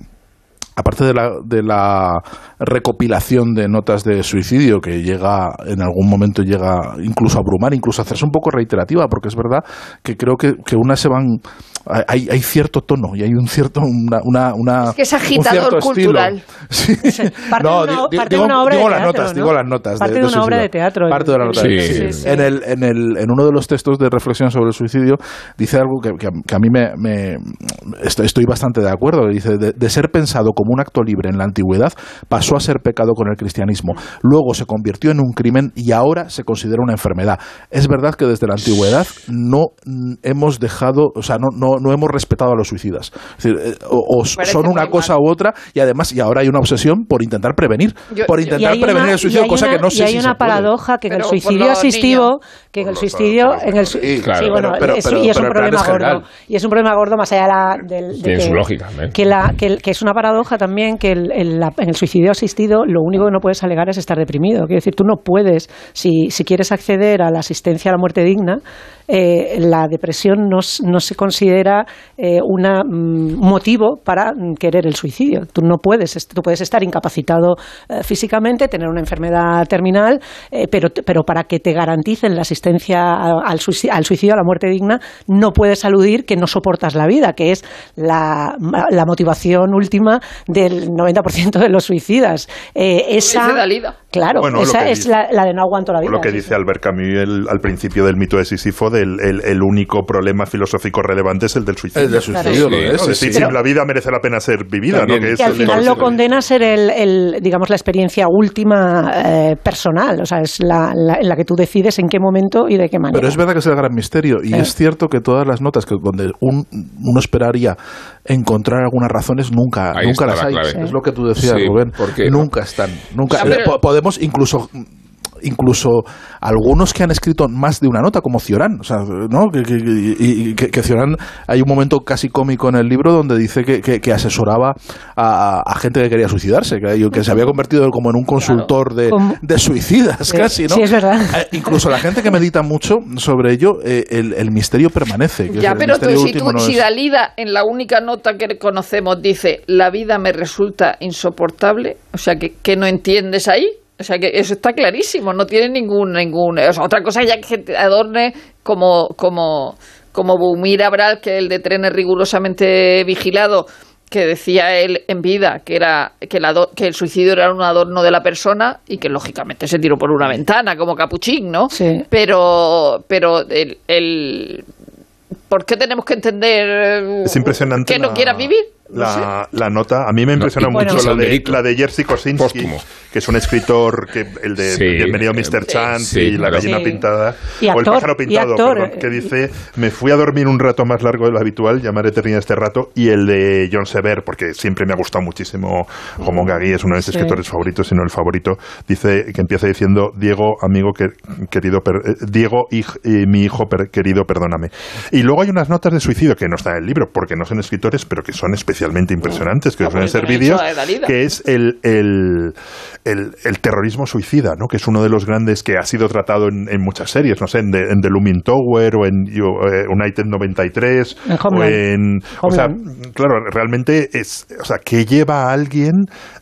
aparte de la, de la recopilación de notas de suicidio que llega en algún momento llega incluso a abrumar, incluso a hacerse un poco reiterativa, porque es verdad que creo que, que unas se van hay, hay cierto tono y hay un cierto una, una, una es que es agitador cultural. Sí. parte no, de una, parte digo, de una obra digo de las teatro, notas ¿no? digo las notas parte de, de, una obra de teatro parte de la nota. Sí. Sí, sí, en el en el en uno de los textos de reflexión sobre el suicidio dice algo que, que, que a mí me, me estoy, estoy, bastante de acuerdo. Dice de, de ser pensado como un acto libre en la antigüedad pasó a ser pecado con el cristianismo. Luego se convirtió en un crimen y ahora se considera una enfermedad es verdad que desde la antigüedad no hemos dejado o sea no, no no, hemos respetado a los suicidas. Eh, o, son una cosa u otra y además y ahora hay una obsesión por intentar prevenir, por intentar prevenir el suicidio, cosa que no sé y hay una paradoja que en el suicidio asistivo, que en el suicidio, en el sí, bueno, y es un problema gordo y es un problema gordo más allá de, de, que, su lógica, que, la, que, es una paradoja también que el, en el suicidio asistido lo único que no puedes alegar es estar deprimido. Quiero decir, tú no puedes si, si quieres acceder a la asistencia a la muerte digna, eh, la depresión no, no se considera considera eh, una, un motivo para mm, querer el suicidio. Tú no puedes, tú puedes estar incapacitado eh, físicamente, tener una enfermedad terminal, eh, pero, pero para que te garanticen la asistencia a- al suicidio, al suicidio, a la muerte digna, no puedes aludir que no soportas la vida, que es la, la motivación última del 90% de los suicidas. Eh, esa. Claro, Bueno, esa es dice- la, la de no aguanto la vida. lo que sí, dice Albert Camus el- al principio del mito de Sísifo, del el, el único problema filosófico relevante es el del suicidio. El del suicidio, Sí, lo es, la vida merece la pena ser vivida, ¿no? Que es al el- final lo condena a ser el, el, digamos la experiencia última eh, personal, o sea, es la, la- en la que tú decides en qué momento y de qué manera. Pero es verdad que es el gran misterio y Eh. es cierto que todas las notas que donde un- uno esperaría encontrar algunas razones nunca, Ahí nunca las la hay. clave. Es lo que tú decías, Sí, Rubén. porque- nunca están, nunca. Pero- Podemos incluso incluso algunos que han escrito más de una nota como Ciorán, o sea, ¿no? Que, que, Ciorán hay un momento casi cómico en el libro donde dice que, que- que asesoraba a, a gente que quería suicidarse, que, que se había convertido como en un consultor de, suicidas casi, ¿no? sí, es verdad. Eh, incluso la gente que medita mucho sobre ello, eh, el, el misterio permanece. que Ya, el pero tú, si, tú, no si es- Dalida en la única nota que conocemos dice la vida me resulta insoportable, o sea, que, que no entiendes ahí. O sea, que eso está clarísimo, no tiene ningún... ningún o sea, otra cosa ya que te adorne como, como, como Bumir Abral, que el de trenes rigurosamente vigilado, que decía él en vida que era que, el ado- que el suicidio era un adorno de la persona y que lógicamente se tiró por una ventana como capuchín, ¿no? Sí. Pero pero el, el ¿por qué tenemos que entender eh, Es impresionante que no quieras vivir? No La, la nota, a mí me impresiona y- mucho bueno, la, de, la de Jerzy Kosinski, Póstumo. que es un escritor, que el de Sí, Bienvenido eh, Mr. Chance sí, y La claro. gallina Sí. pintada, Y o El pájaro pintado, actor, perdón, que eh, dice, me fui a dormir un rato más largo de lo habitual, llamar eternidad este rato, y el de John Sever, porque siempre me ha gustado muchísimo Homon Gagui, es uno de mis Sí. escritores favoritos, si no el favorito, dice que empieza diciendo, Diego, amigo que- querido, per- eh, Diego, hij- eh, mi hijo per- querido, perdóname. Y luego hay unas notas de suicidio que no están en el libro, porque no son escritores, pero que son especialmente impresionantes, que Ah, suelen ser vídeos, Dalida. que es el, el, el- el terrorismo suicida, ¿no? que es uno de los grandes que ha sido tratado en, en muchas series, no sé, en The, en The Looming Tower o en yo, eh, United 93 En o Homeland. en... O sea, claro, realmente es... O sea, ¿qué lleva a alguien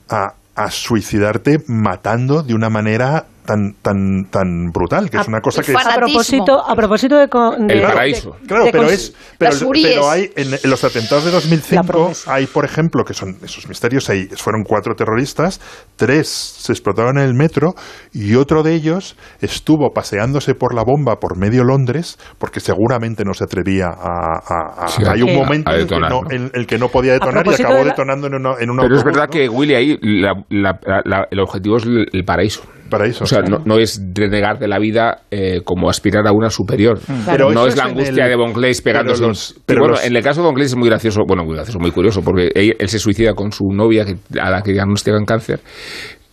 a, a suicidarte matando de una manera tan tan tan brutal? Que es A- una cosa que... Fan- a propósito, a propósito de, El paraíso. de- Claro, de pero es pero, hay en, en los atentados de La 2005 promesa. hay por ejemplo que son esos misterios hay fueron cuatro terroristas tres se explotaron en el metro y otro de ellos estuvo paseándose por la bomba por medio Londres porque seguramente no se atrevía a, a- a- Sí, hay un a- momento en el, que no, ¿no? en el que no podía detonar y acabó de la- detonando en, una, en un Pero es verdad ¿no? que Willy ahí la- la- la- el objetivo es el, el paraíso. Paraíso, O sea, no, no es renegar de la vida eh, como aspirar a una superior. Pero no es la angustia el- de Von Gleis pegándose. pero los- pero bueno, los- en el caso de Von Gleis es muy gracioso, bueno, muy gracioso, muy curioso, porque él, él se suicida con su novia que, a la que diagnostican cáncer.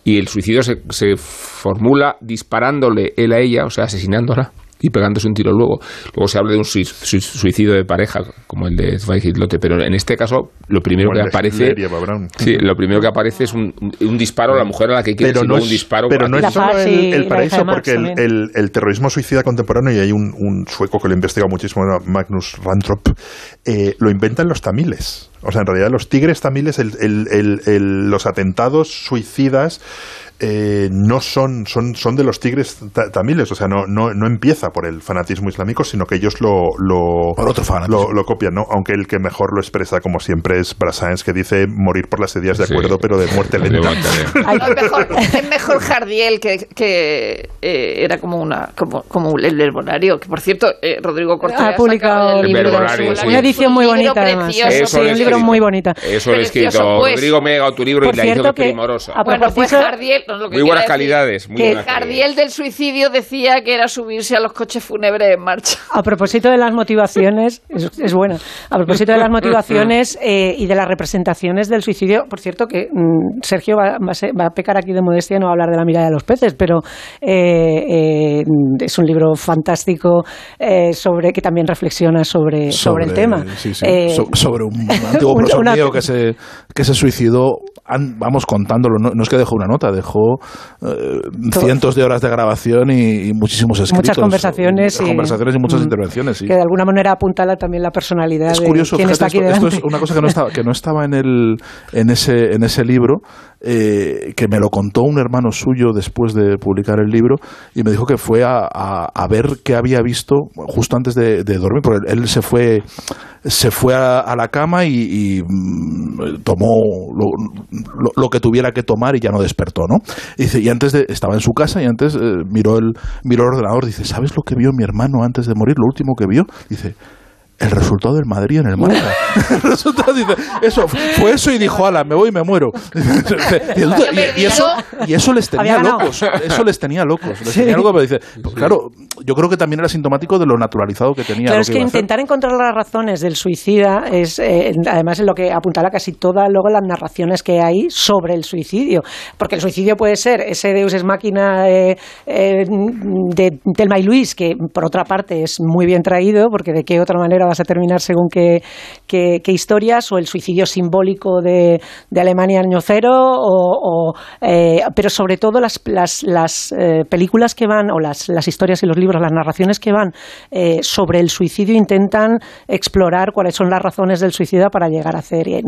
Y el suicidio se, se formula disparándole él a ella, o sea, asesinándola y pegándose un tiro luego. Luego se habla de un sui- sui- suicidio de pareja, como el de Zweig Lotte, pero en este caso lo primero que aparece sí, lo primero que aparece es un, un disparo a la mujer a la que quiere, pero sino no es, un disparo pero a- no es solo el, el paraíso porque el- el terrorismo suicida contemporáneo y hay un, un sueco que lo investiga muchísimo Magnus Rantrop eh, lo inventan los tamiles o sea en realidad los tigres tamiles el- el- el- el- los atentados suicidas eh, no son, son, son de los tigres ta- tamiles, o sea, no, no, no empieza por el fanatismo islámico, sino que ellos lo, lo, Por otro fanatismo. lo, lo copian, ¿no? Aunque el que mejor lo expresa, como siempre, es Brassens, que dice morir por las ideas de Sí. acuerdo, pero de muerte lenta. es mejor, es mejor Jardiel, que, que eh, era como una como, como el herbonario, que por cierto, eh, Rodrigo Cortés ha publicado el un libro, Verbonario, sí, sí. una edición muy bonita además. precioso, Eso Sí, un libro escrito. muy bonita. Eso lo he escrito. Pues. Rodrigo Mega, tu libro Por y la que- primorosa. a Bueno, pues propósito- Jardiel, no, lo que Muy buenas decir, calidades. Muy que buenas calidades. Jardiel del suicidio decía que era subirse a los coches fúnebres en marcha. A propósito de las motivaciones, es, es buena. A propósito de las motivaciones eh, y de las representaciones del suicidio, por cierto que mm, Sergio va, va a ser- va a pecar aquí de modestia y no va a hablar de la mirada de los peces, pero eh, eh, es un libro fantástico eh, sobre que también reflexiona sobre, sobre, el tema. sí, sí. Eh, So- sobre un antiguo una- profesor una- mío que se, que se suicidó, vamos contándolo, no, no es que dejó una nota, dejó eh, cientos de horas de grabación y, y muchísimos escritos. Muchas conversaciones y- conversaciones y muchas Mm. intervenciones, sí. Que de alguna manera apuntala también la personalidad Es de curioso, quién fíjate, está aquí esto, esto es una cosa que no estaba, que no estaba en, el, en, ese, en ese libro, eh, que me lo contó un hermano suyo después de publicar el libro y me dijo que fue a, a- ver qué había visto justo antes de, dormir, porque él se fue, se fue a, la cama y, mm, tomó lo, lo- que tuviera que tomar y ya no despertó, ¿no? Dice, y antes de, estaba en su casa y antes eh, miró, el, miró el ordenador, dice, ¿sabes lo que vio mi hermano antes de morir? Lo último que vio, dice, el resultado del Madrid en el Málaga. el resultado dice, eso, fue eso y dijo, ala, me voy y me muero. y, y eso, y eso les tenía locos, eso les tenía locos. Les Sí. tenía locos, pero dice, pues claro, yo creo que también era sintomático de lo naturalizado que tenía. Claro, lo es que intentar encontrar las razones del suicida es, eh, además, es lo que apuntala casi todas luego las narraciones que hay sobre el suicidio. Porque el suicidio puede ser ese Deus es máquina eh, eh, de Telma y Luis, que por otra parte es muy bien traído, porque de qué otra manera vas a terminar según qué, historias, o el suicidio simbólico de, de Alemania año cero, o, eh, pero sobre todo las, las, las eh, películas que van, o las, las historias y los libros, las narraciones que van eh, sobre el suicidio intentan explorar cuáles son las razones del suicida para llegar a hacer. hay,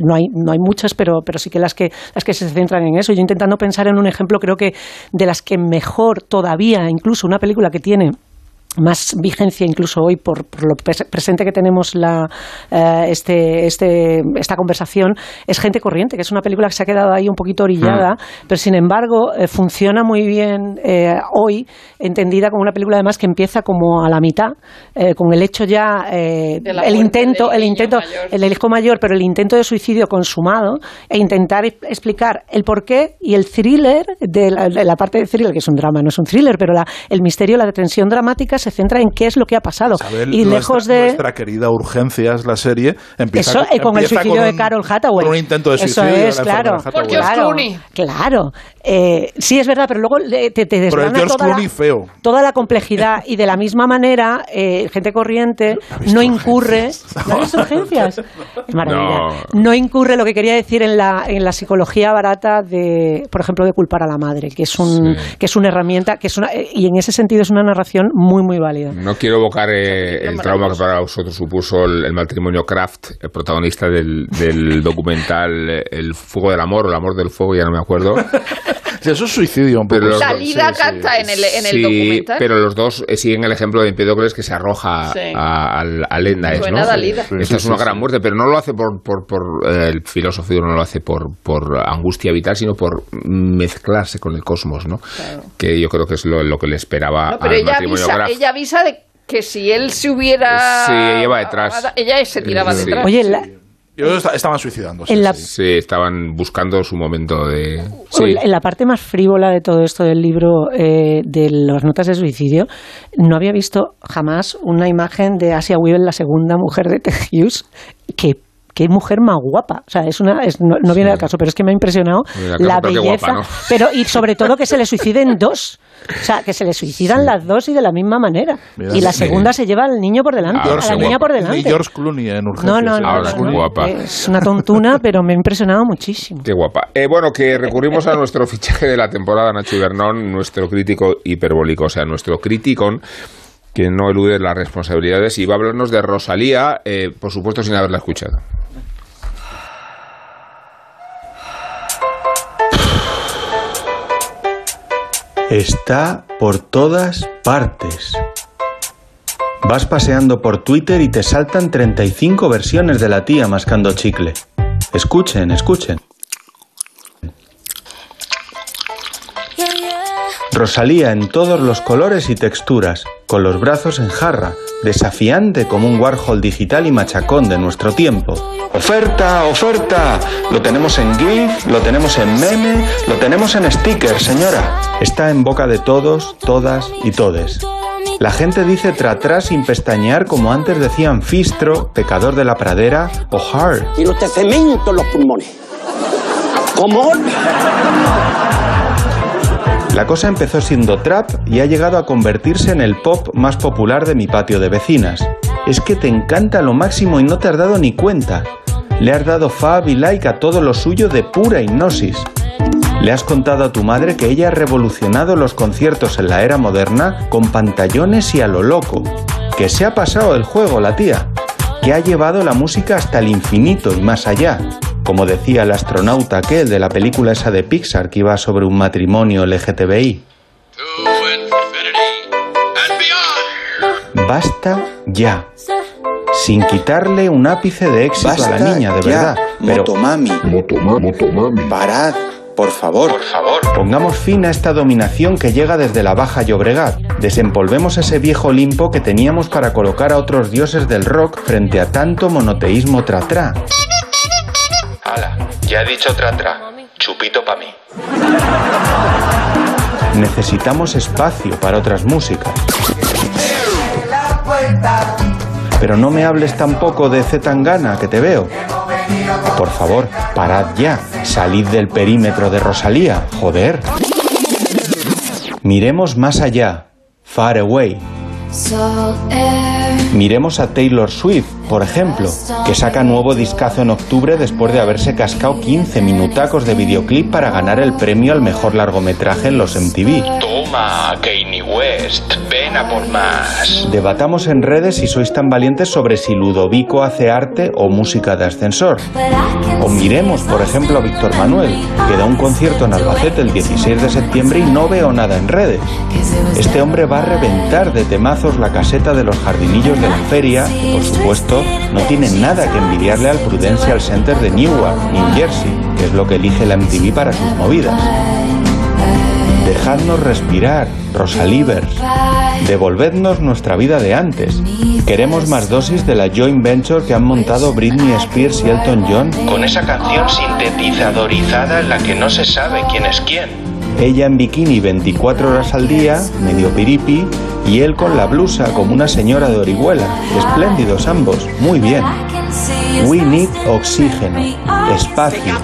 no hay, no hay muchas, pero, pero sí que las, que las que se centran en eso. Yo intentando pensar en un ejemplo, creo que de las que mejor todavía, incluso una película que tiene más vigencia incluso hoy por, por lo pres- presente que tenemos la, eh, este, este, esta conversación es Gente Corriente, que es una película que se ha quedado ahí un poquito orillada, pero sin embargo eh, funciona muy bien eh, hoy, entendida como una película además que empieza como a la mitad, eh, con el hecho ya, eh, el intento, el intento, mayor. el hijo mayor, pero el intento de suicidio consumado e intentar explicar el porqué y el thriller de la, de la parte de thriller, que es un drama, no es un thriller, pero la, el misterio, la tensión dramática se centra en qué es lo que ha pasado. Isabel, y nuestra, lejos de... nuestra querida Urgencias, la serie, empieza Eso, eh, con el empieza suicidio con de un- Carol Hathaway. con un intento de Eso suicidio. de es, la claro. enfermera Hathaway. Por George claro, Clooney. Claro. Eh, sí, es verdad, pero luego te, te Pero el toda la, feo. toda la complejidad y de la misma manera, eh, gente corriente no incurre. ¿No urgencias? Maravilla. No. No. incurre lo que quería decir en la, en la psicología barata de, por ejemplo, de culpar a la madre, que es un, Sí. que es una herramienta, que es una, eh, y en ese sentido es una narración muy, muy válida. No quiero evocar eh, el trauma que para vosotros supuso el, el matrimonio Kraft, el protagonista del, del documental eh, El fuego del amor o el amor del fuego, ya no me acuerdo. Eso es suicidio un poco. Salida sí, sí. en el, en el sí, documental. pero los dos eh, siguen el ejemplo de Empédocles que se arroja Sí. a. Dalida. Sí, Esta sí, es una sí, gran sí. muerte, pero no lo hace por, por, por eh, el filósofo no lo hace por, por angustia vital, sino por mezclarse con el cosmos, ¿no? Que yo creo que es lo, lo que le esperaba No, pero al ella matrimonio avisa, ella avisa de que si él se hubiera... Sí, ella va detrás. Ella se tiraba Sí. detrás. Oye, la- Yo estaban suicidándose. En la- sí. Sí, estaban buscando su momento de... Sí. En la parte más frívola de todo esto del libro eh, de las notas de suicidio, no había visto jamás una imagen de Asia Weaver, la segunda mujer de Ted Hughes, que qué mujer más guapa. O sea, es una, es- no, no viene Sí. al caso, pero es que me ha impresionado la belleza. guapa, ¿no? Pero y sobre todo que se le suiciden dos. O sea, que se le suicidan las dos y de la misma manera. Mira, y la sí. segunda se lleva al niño por delante, Ahora a la niña guapa. por delante. George Clooney en urgencias. No, no, no. Ahora no, es no. guapa. Es una tontuna, pero me ha impresionado muchísimo. Qué guapa. Eh, bueno, que recurrimos a nuestro fichaje de la temporada, Nacho Ibernón, nuestro crítico hiperbólico, o sea, nuestro criticón, que no elude las responsabilidades, y va a hablarnos de Rosalía, eh, por supuesto sin haberla escuchado. Está por todas partes. Vas paseando por Twitter y te saltan 35 versiones de la tía mascando chicle. Escuchen, escuchen. Rosalía en todos los colores y texturas, con los brazos en jarra, desafiante como un Warhol digital y machacón de nuestro tiempo. Oferta, oferta. Lo tenemos en GIF, lo tenemos en meme, lo tenemos en sticker, señora. Está en boca de todos, todas y todes. La gente dice tratrá sin pestañear como antes decían Fistro, Pecador de la Pradera o Hard. Tiene usted cemento en los pulmones. ¿Cómo? La cosa empezó siendo trap y ha llegado a convertirse en el pop más popular de mi patio de vecinas. Es que te encanta lo máximo y no te has dado ni cuenta. Le has dado fab y like a todo lo suyo de pura hipnosis. Le has contado a tu madre que ella ha revolucionado los conciertos en la era moderna con pantallones y a lo loco. Que se ha pasado el juego la tía. Que ha llevado la música hasta el infinito y más allá. Como decía el astronauta aquel de la película esa de Pixar que iba sobre un matrimonio LGTBI. Basta ya. Sin quitarle un ápice de éxito a la niña, de ya, verdad. Pero Motomami. Parad. por favor, por favor, pongamos fin a esta dominación que llega desde la Baja Llobregat. Desempolvemos ese viejo Olimpo que teníamos para colocar a otros dioses del rock frente a tanto monoteísmo tra-tra. Ya he dicho tra-tra. Chupito pa' mí. Necesitamos espacio para otras músicas. Pero no me hables tampoco de Zetangana, que te veo. Por favor, parad ya. Salid del perímetro de Rosalía. Joder. Miremos más allá. Far away. Miremos a Taylor Swift, por ejemplo, que saca nuevo discazo en octubre después de haberse cascado 15 minutacos de videoclip para ganar el premio al mejor largometraje en los MTV. Toma, Kanye West, ven a por más. Debatamos en redes si sois tan valientes sobre si Ludovico hace arte o música de ascensor. O miremos, por ejemplo, a Víctor Manuel, que da un concierto en Albacete el 16 de septiembre y no veo nada en redes. Este hombre va a reventar de temazos la caseta de los jardinillos de la feria, que por supuesto no tiene nada que envidiarle al Prudential Center de Newark, New Jersey, que es lo que elige la MTV para sus movidas. Dejadnos respirar, Rosalivers. Devolvednos nuestra vida de antes. Queremos más dosis de la joint venture que han montado Britney Spears y Elton John. Con esa canción sintetizadorizada en la que no se sabe quién es quién. Ella en bikini 24 horas al día, medio piripi, y él con la blusa como una señora de Orihuela. Espléndidos ambos, muy bien. We need oxígeno, espacio.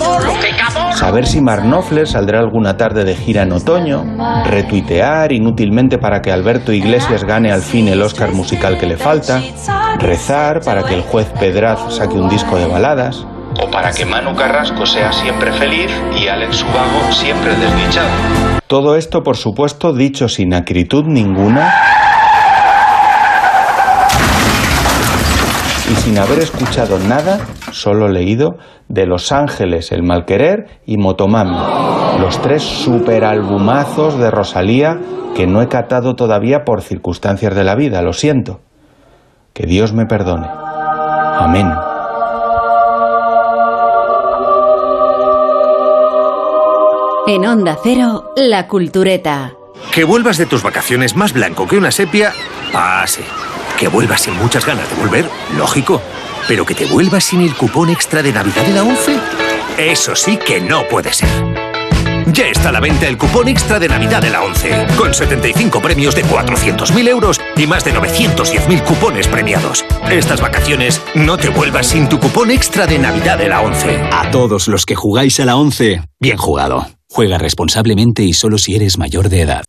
Saber si Mark Knopfler saldrá alguna tarde de gira en otoño, retuitear inútilmente para que Alberto Iglesias gane al fin el Oscar musical que le falta, rezar para que el juez Pedraz saque un disco de baladas. O para que Manu Carrasco sea siempre feliz y Alex Subago siempre desdichado. Todo esto, por supuesto, dicho sin acritud ninguna y sin haber escuchado nada, solo leído, de Los Ángeles, El Malquerer y Motomami, los tres superalbumazos de Rosalía que no he catado todavía por circunstancias de la vida, lo siento. Que Dios me perdone. Amén. En Onda Cero, La Cultureta. Que vuelvas de tus vacaciones más blanco que una sepia, pase. Que vuelvas sin muchas ganas de volver, lógico. Pero que te vuelvas sin el cupón extra de Navidad de la 11, eso sí que no puede ser. Ya está a la venta el cupón extra de Navidad de la 11, con 75 premios de 400.000 euros y más de 910.000 cupones premiados. Estas vacaciones no te vuelvas sin tu cupón extra de Navidad de la 11. A todos los que jugáis a la 11, bien jugado. Juega responsablemente y solo si eres mayor de edad.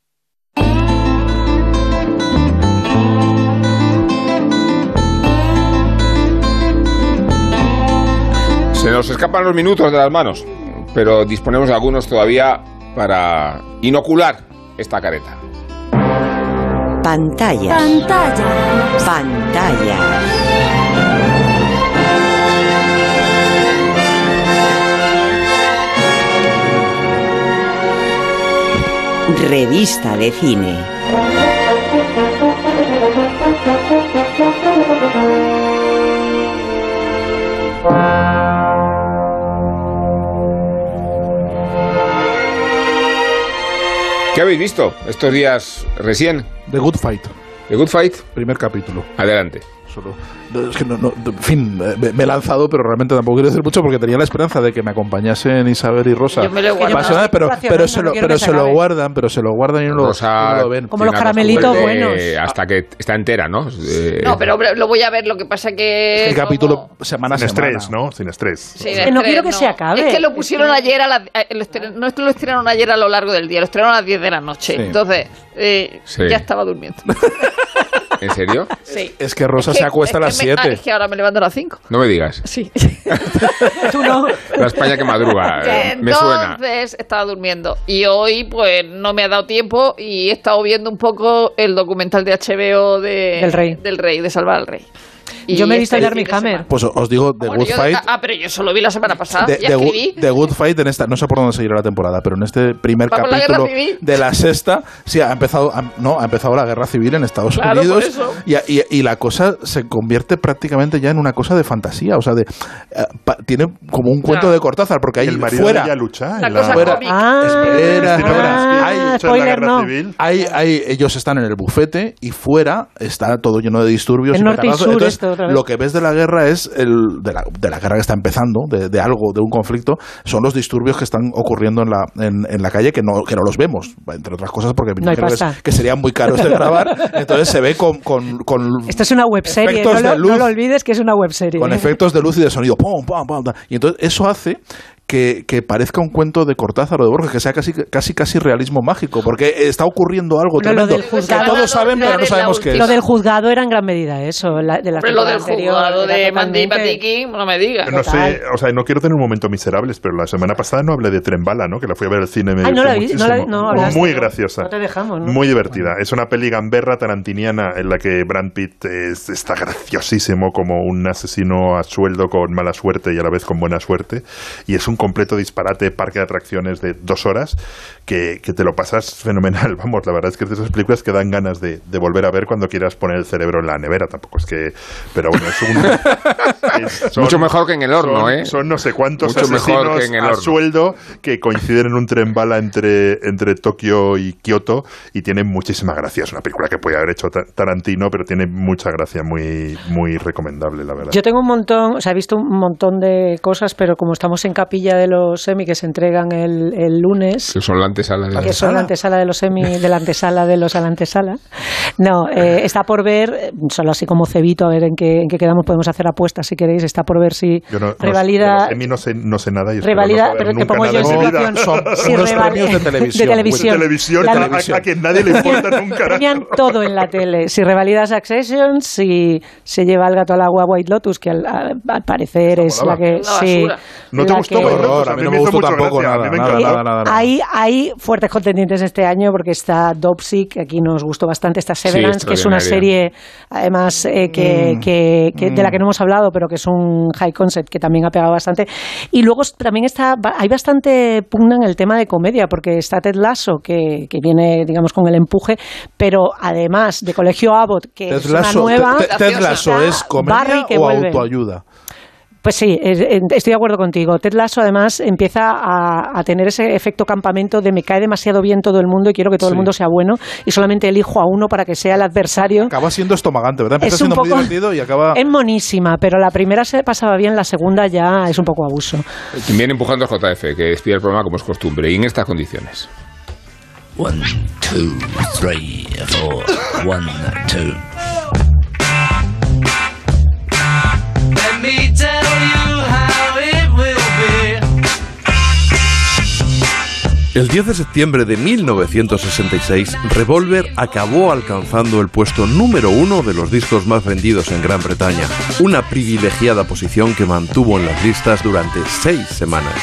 Se nos escapan los minutos de las manos, pero disponemos de algunos todavía para inocular esta careta. Pantallas. Pantallas. Pantallas. Revista de cine. ¿Qué habéis visto estos días recién? The Good Fight. The Good Fight. Primer capítulo. Adelante. Solo, es que no, no, en fin, me, me he lanzado, pero realmente tampoco quiero decir mucho porque tenía la esperanza de que me acompañasen Isabel y Rosa. Yo me lo pero, pero se lo, pero se lo guardan, pero se lo guardan y no lo, Rosa no lo ven. Como los caramelitos de- buenos. Hasta que está entera, ¿no? Eh, No, pero lo voy a ver, lo que pasa que... Es que el como- capítulo semana Sin semana. estrés, ¿no? Sin estrés. No quiero que se acabe. Es que lo Es pusieron que- ayer a las... eh, lo estren- No es que lo estrenaron ayer a lo largo del día, lo estrenaron a las 10 de la noche. Sí. Entonces, eh, Sí. ya estaba durmiendo. ¿En serio? Sí. Es que Rosa Es que- se acuesta a las que me- ah, 7. es que ahora me levanto a las 5. No me digas. Sí. Tú no. La España que madruga. eh, me suena. Entonces estaba durmiendo. Y hoy, pues, no me ha dado tiempo y he estado viendo un poco el documental de HBO de, Del Rey. Del Rey, de Salvar al Rey. Y Yo me he visto este Armie fin de Hammer. Pues os digo, The Bueno, Good yo- Fight. ah, pero yo solo vi la semana pasada. The, ya The escribí. Good, The Good Fight en esta, no sé por dónde seguirá la temporada, pero en este primer ¿Va por la guerra capítulo civil? de la sexta, sí, ha empezado, ha- no, ha empezado la guerra civil en Estados Claro, por Unidos eso. y, y- y la cosa se convierte prácticamente ya en una cosa de fantasía, o sea, de eh, pa- tiene como un cuento Claro. de Cortázar, porque ahí el marido fuera, de ella lucha La en cosa la- cómica. Ah, Espera, espera. ah, Hay- en spoiler no. ellos están en el bufete y fuera está todo lleno de disturbios. El y norte y sur Entonces, esto otra vez. lo que ves de la guerra es el de la, de la guerra que está empezando, de, de algo, de un conflicto, son los disturbios que están ocurriendo en la, en, en la calle que no, que no los vemos, entre otras cosas porque No que, que serían muy caros de grabar. Entonces se ve con, con, con Esto es una webserie, no no lo olvides que es una webserie. con efectos de luz y de sonido. pum, pum, y entonces eso hace que, que parezca un cuento de Cortázar o de Borges, que sea casi casi casi realismo mágico, porque está ocurriendo algo Pero lo tremendo del que juzgado- todos saben, pero no sabemos qué es. Lo del juzgado era en gran medida eso, la, de la Hombre, lo del anterior, juzgado de Mandy Patiki, no me digas. No sé, o sea, no quiero tener un momento miserables, pero la semana pasada no hablé de Trembala, ¿no? Que la fui a ver al cine. Me Ay, no la vi- no la- no hablaste, Muy graciosa. No te dejamos, ¿no? Muy divertida. Es una peli gamberra tarantiniana en la que Brad Pitt es- está graciosísimo como un asesino a sueldo con mala suerte y a la vez con buena suerte. Y es un completo disparate parque de atracciones de dos horas que, que te lo pasas fenomenal. Vamos, la verdad es que es de esas películas que dan ganas de, de volver a ver cuando quieras poner el cerebro en la nevera. Tampoco es que... Pero bueno, es un... es- son- Mucho mejor que en el horno, son- ¿eh? Son no sé cuántos Mucho mejor asesinos que en el a horno. sueldo que coinciden en un tren bala entre, entre Tokio y Kioto y tiene muchísima gracia. Es una película que puede haber hecho Ta- Tarantino, pero tiene mucha gracia, muy, muy recomendable, la verdad. Yo tengo un montón, o sea, he visto un montón de cosas, pero como estamos en capilla de los semi que se entregan el, el lunes, Que son la antesala de que son la antesala de los semi, de la antesala de los a la antesala. No, eh, está por ver, solo así como cebito, a ver en qué, en qué quedamos, podemos hacer apuestas si queréis, está por ver si Yo no, no- revalida... Emmy no sé, no sé nada y espero Revalida, no pero te pongo yo en situación. Son si unos reval- premios de televisión. De televisión. De televisión, La- que a, a quien nadie le importa nunca. Premian todo en la tele. Si revalida Succession, si se lleva el gato al agua White Lotus, que al, al- parecer es la que... La sí, basura. ¿No te la gustó que-? Horror, a mí no me gustó tampoco nada, me nada, encantó. nada, nada, nada. Hay, hay fuertes contendientes este año porque está Dopsic, que aquí nos gustó bastante, está Severance, que es una serie, además, eh, que, que- que- de la que no hemos hablado, pero que es un high concept que también ha pegado bastante. Y luego también está, ba- hay bastante pugna en el tema de comedia, porque está Ted Lasso, que, que viene, digamos, con el empuje, pero además de Colegio Abbott, que Ted es una nueva... Ted- Ted Lasso es comedia Barry que o vuelve. autoayuda. Pues sí, es- estoy de acuerdo contigo. Ted Lasso además empieza a, a tener ese efecto campamento de me cae demasiado bien todo el mundo y quiero que todo el mundo sea bueno y solamente elijo a uno para que sea el adversario. Acaba siendo estomagante, ¿verdad? Empieza Es un siendo muy poco- divertido y acaba... Es monísima, pero la primera se pasaba bien, la segunda ya es un poco abuso. Viene empujando es JF, que despide el programa como es costumbre y en estas condiciones. One, two, three, four. One, two. El 10 de septiembre de 1966, Revolver acabó alcanzando el puesto número uno de los discos más vendidos en Gran Bretaña, una privilegiada posición que mantuvo en las listas durante seis semanas.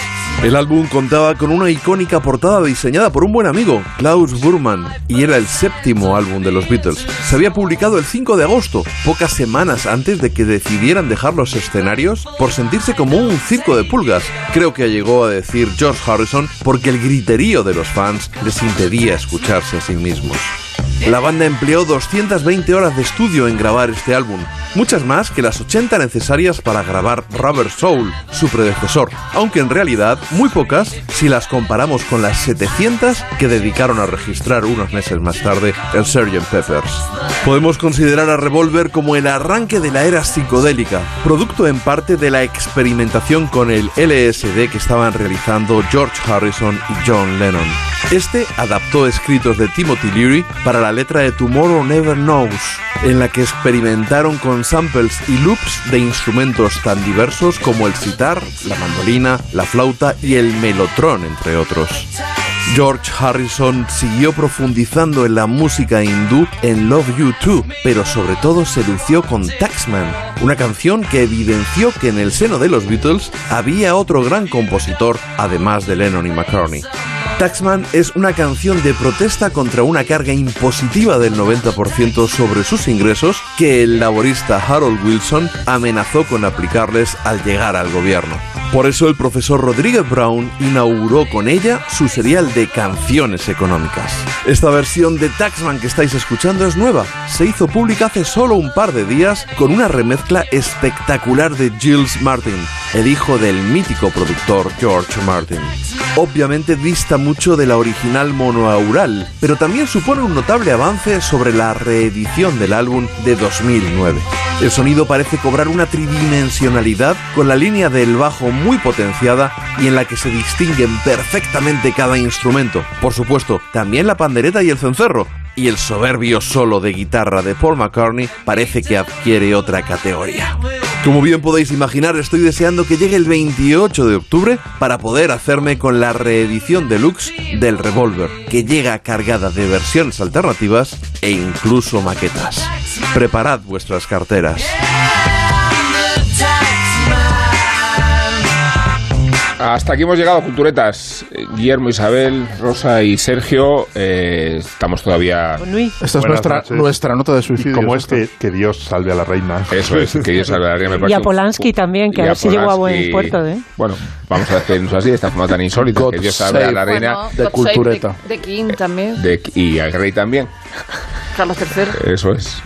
El álbum contaba con una icónica portada diseñada por un buen amigo, Klaus Burman, y era el séptimo álbum de los Beatles. Se había publicado el 5 de agosto, pocas semanas antes de que decidieran dejar los escenarios por sentirse como un circo de pulgas. Creo que llegó a decir George Harrison porque el griterío de los fans les impedía escucharse a sí mismos. La banda empleó 220 horas de estudio en grabar este álbum, muchas más que las 80 necesarias para grabar Rubber Soul, su predecesor, aunque en realidad muy pocas si las comparamos con las 700 que dedicaron a registrar unos meses más tarde el Sgt. Peppers. Podemos considerar a Revolver como el arranque de la era psicodélica, producto en parte de la experimentación con el LSD que estaban realizando George Harrison y John Lennon. Este adaptó escritos de Timothy Leary para la letra de Tomorrow Never Knows, en la que experimentaron con samples y loops de instrumentos tan diversos como el sitar, la mandolina, la flauta y el melotrón, entre otros. George Harrison siguió profundizando en la música hindú en Love You Too, pero sobre todo se lució con Taxman, una canción que evidenció que en el seno de los Beatles había otro gran compositor, además de Lennon y McCartney. Taxman es una canción de protesta contra una carga impositiva del 90% sobre sus ingresos que el laborista Harold Wilson amenazó con aplicarles al llegar al gobierno. Por eso el profesor Rodríguez Brown inauguró con ella su serial de canciones económicas. Esta versión de Taxman que estáis escuchando es nueva. Se hizo pública hace solo un par de días con una remezcla espectacular de Gilles Martin, el hijo del mítico productor George Martin. Obviamente dista mucho de la original monoaural, pero también supone un notable avance sobre la reedición del álbum de 2009. El sonido parece cobrar una tridimensionalidad con la línea del bajo muy potenciada y en la que se distinguen perfectamente cada instrumento. Por supuesto, también la pandereta y el cencerro. Y el soberbio solo de guitarra de Paul McCartney parece que adquiere otra categoría. Como bien podéis imaginar, estoy deseando que llegue el 28 de octubre para poder hacerme con la reedición deluxe del Revolver, que llega cargada de versiones alternativas e incluso maquetas. Preparad vuestras carteras. Hasta aquí hemos llegado, culturetas. Eh, Guillermo, Isabel, Rosa y Sergio. eh, estamos todavía. Esta es nuestra, noches. nuestra nota de suicidio. ¿Cómo es que, que Dios salve a la reina? Eso es, que Dios salve a la reina, me Y a un- Polanski también, que y a ver si llegó a buen puerto. ¿eh? Bueno, vamos a despedirnos así, de esta forma tan insólita. God que Dios salve a la reina Bueno, de God cultureta. The- the King también, de- y al rey también. Carlos III. Eso es.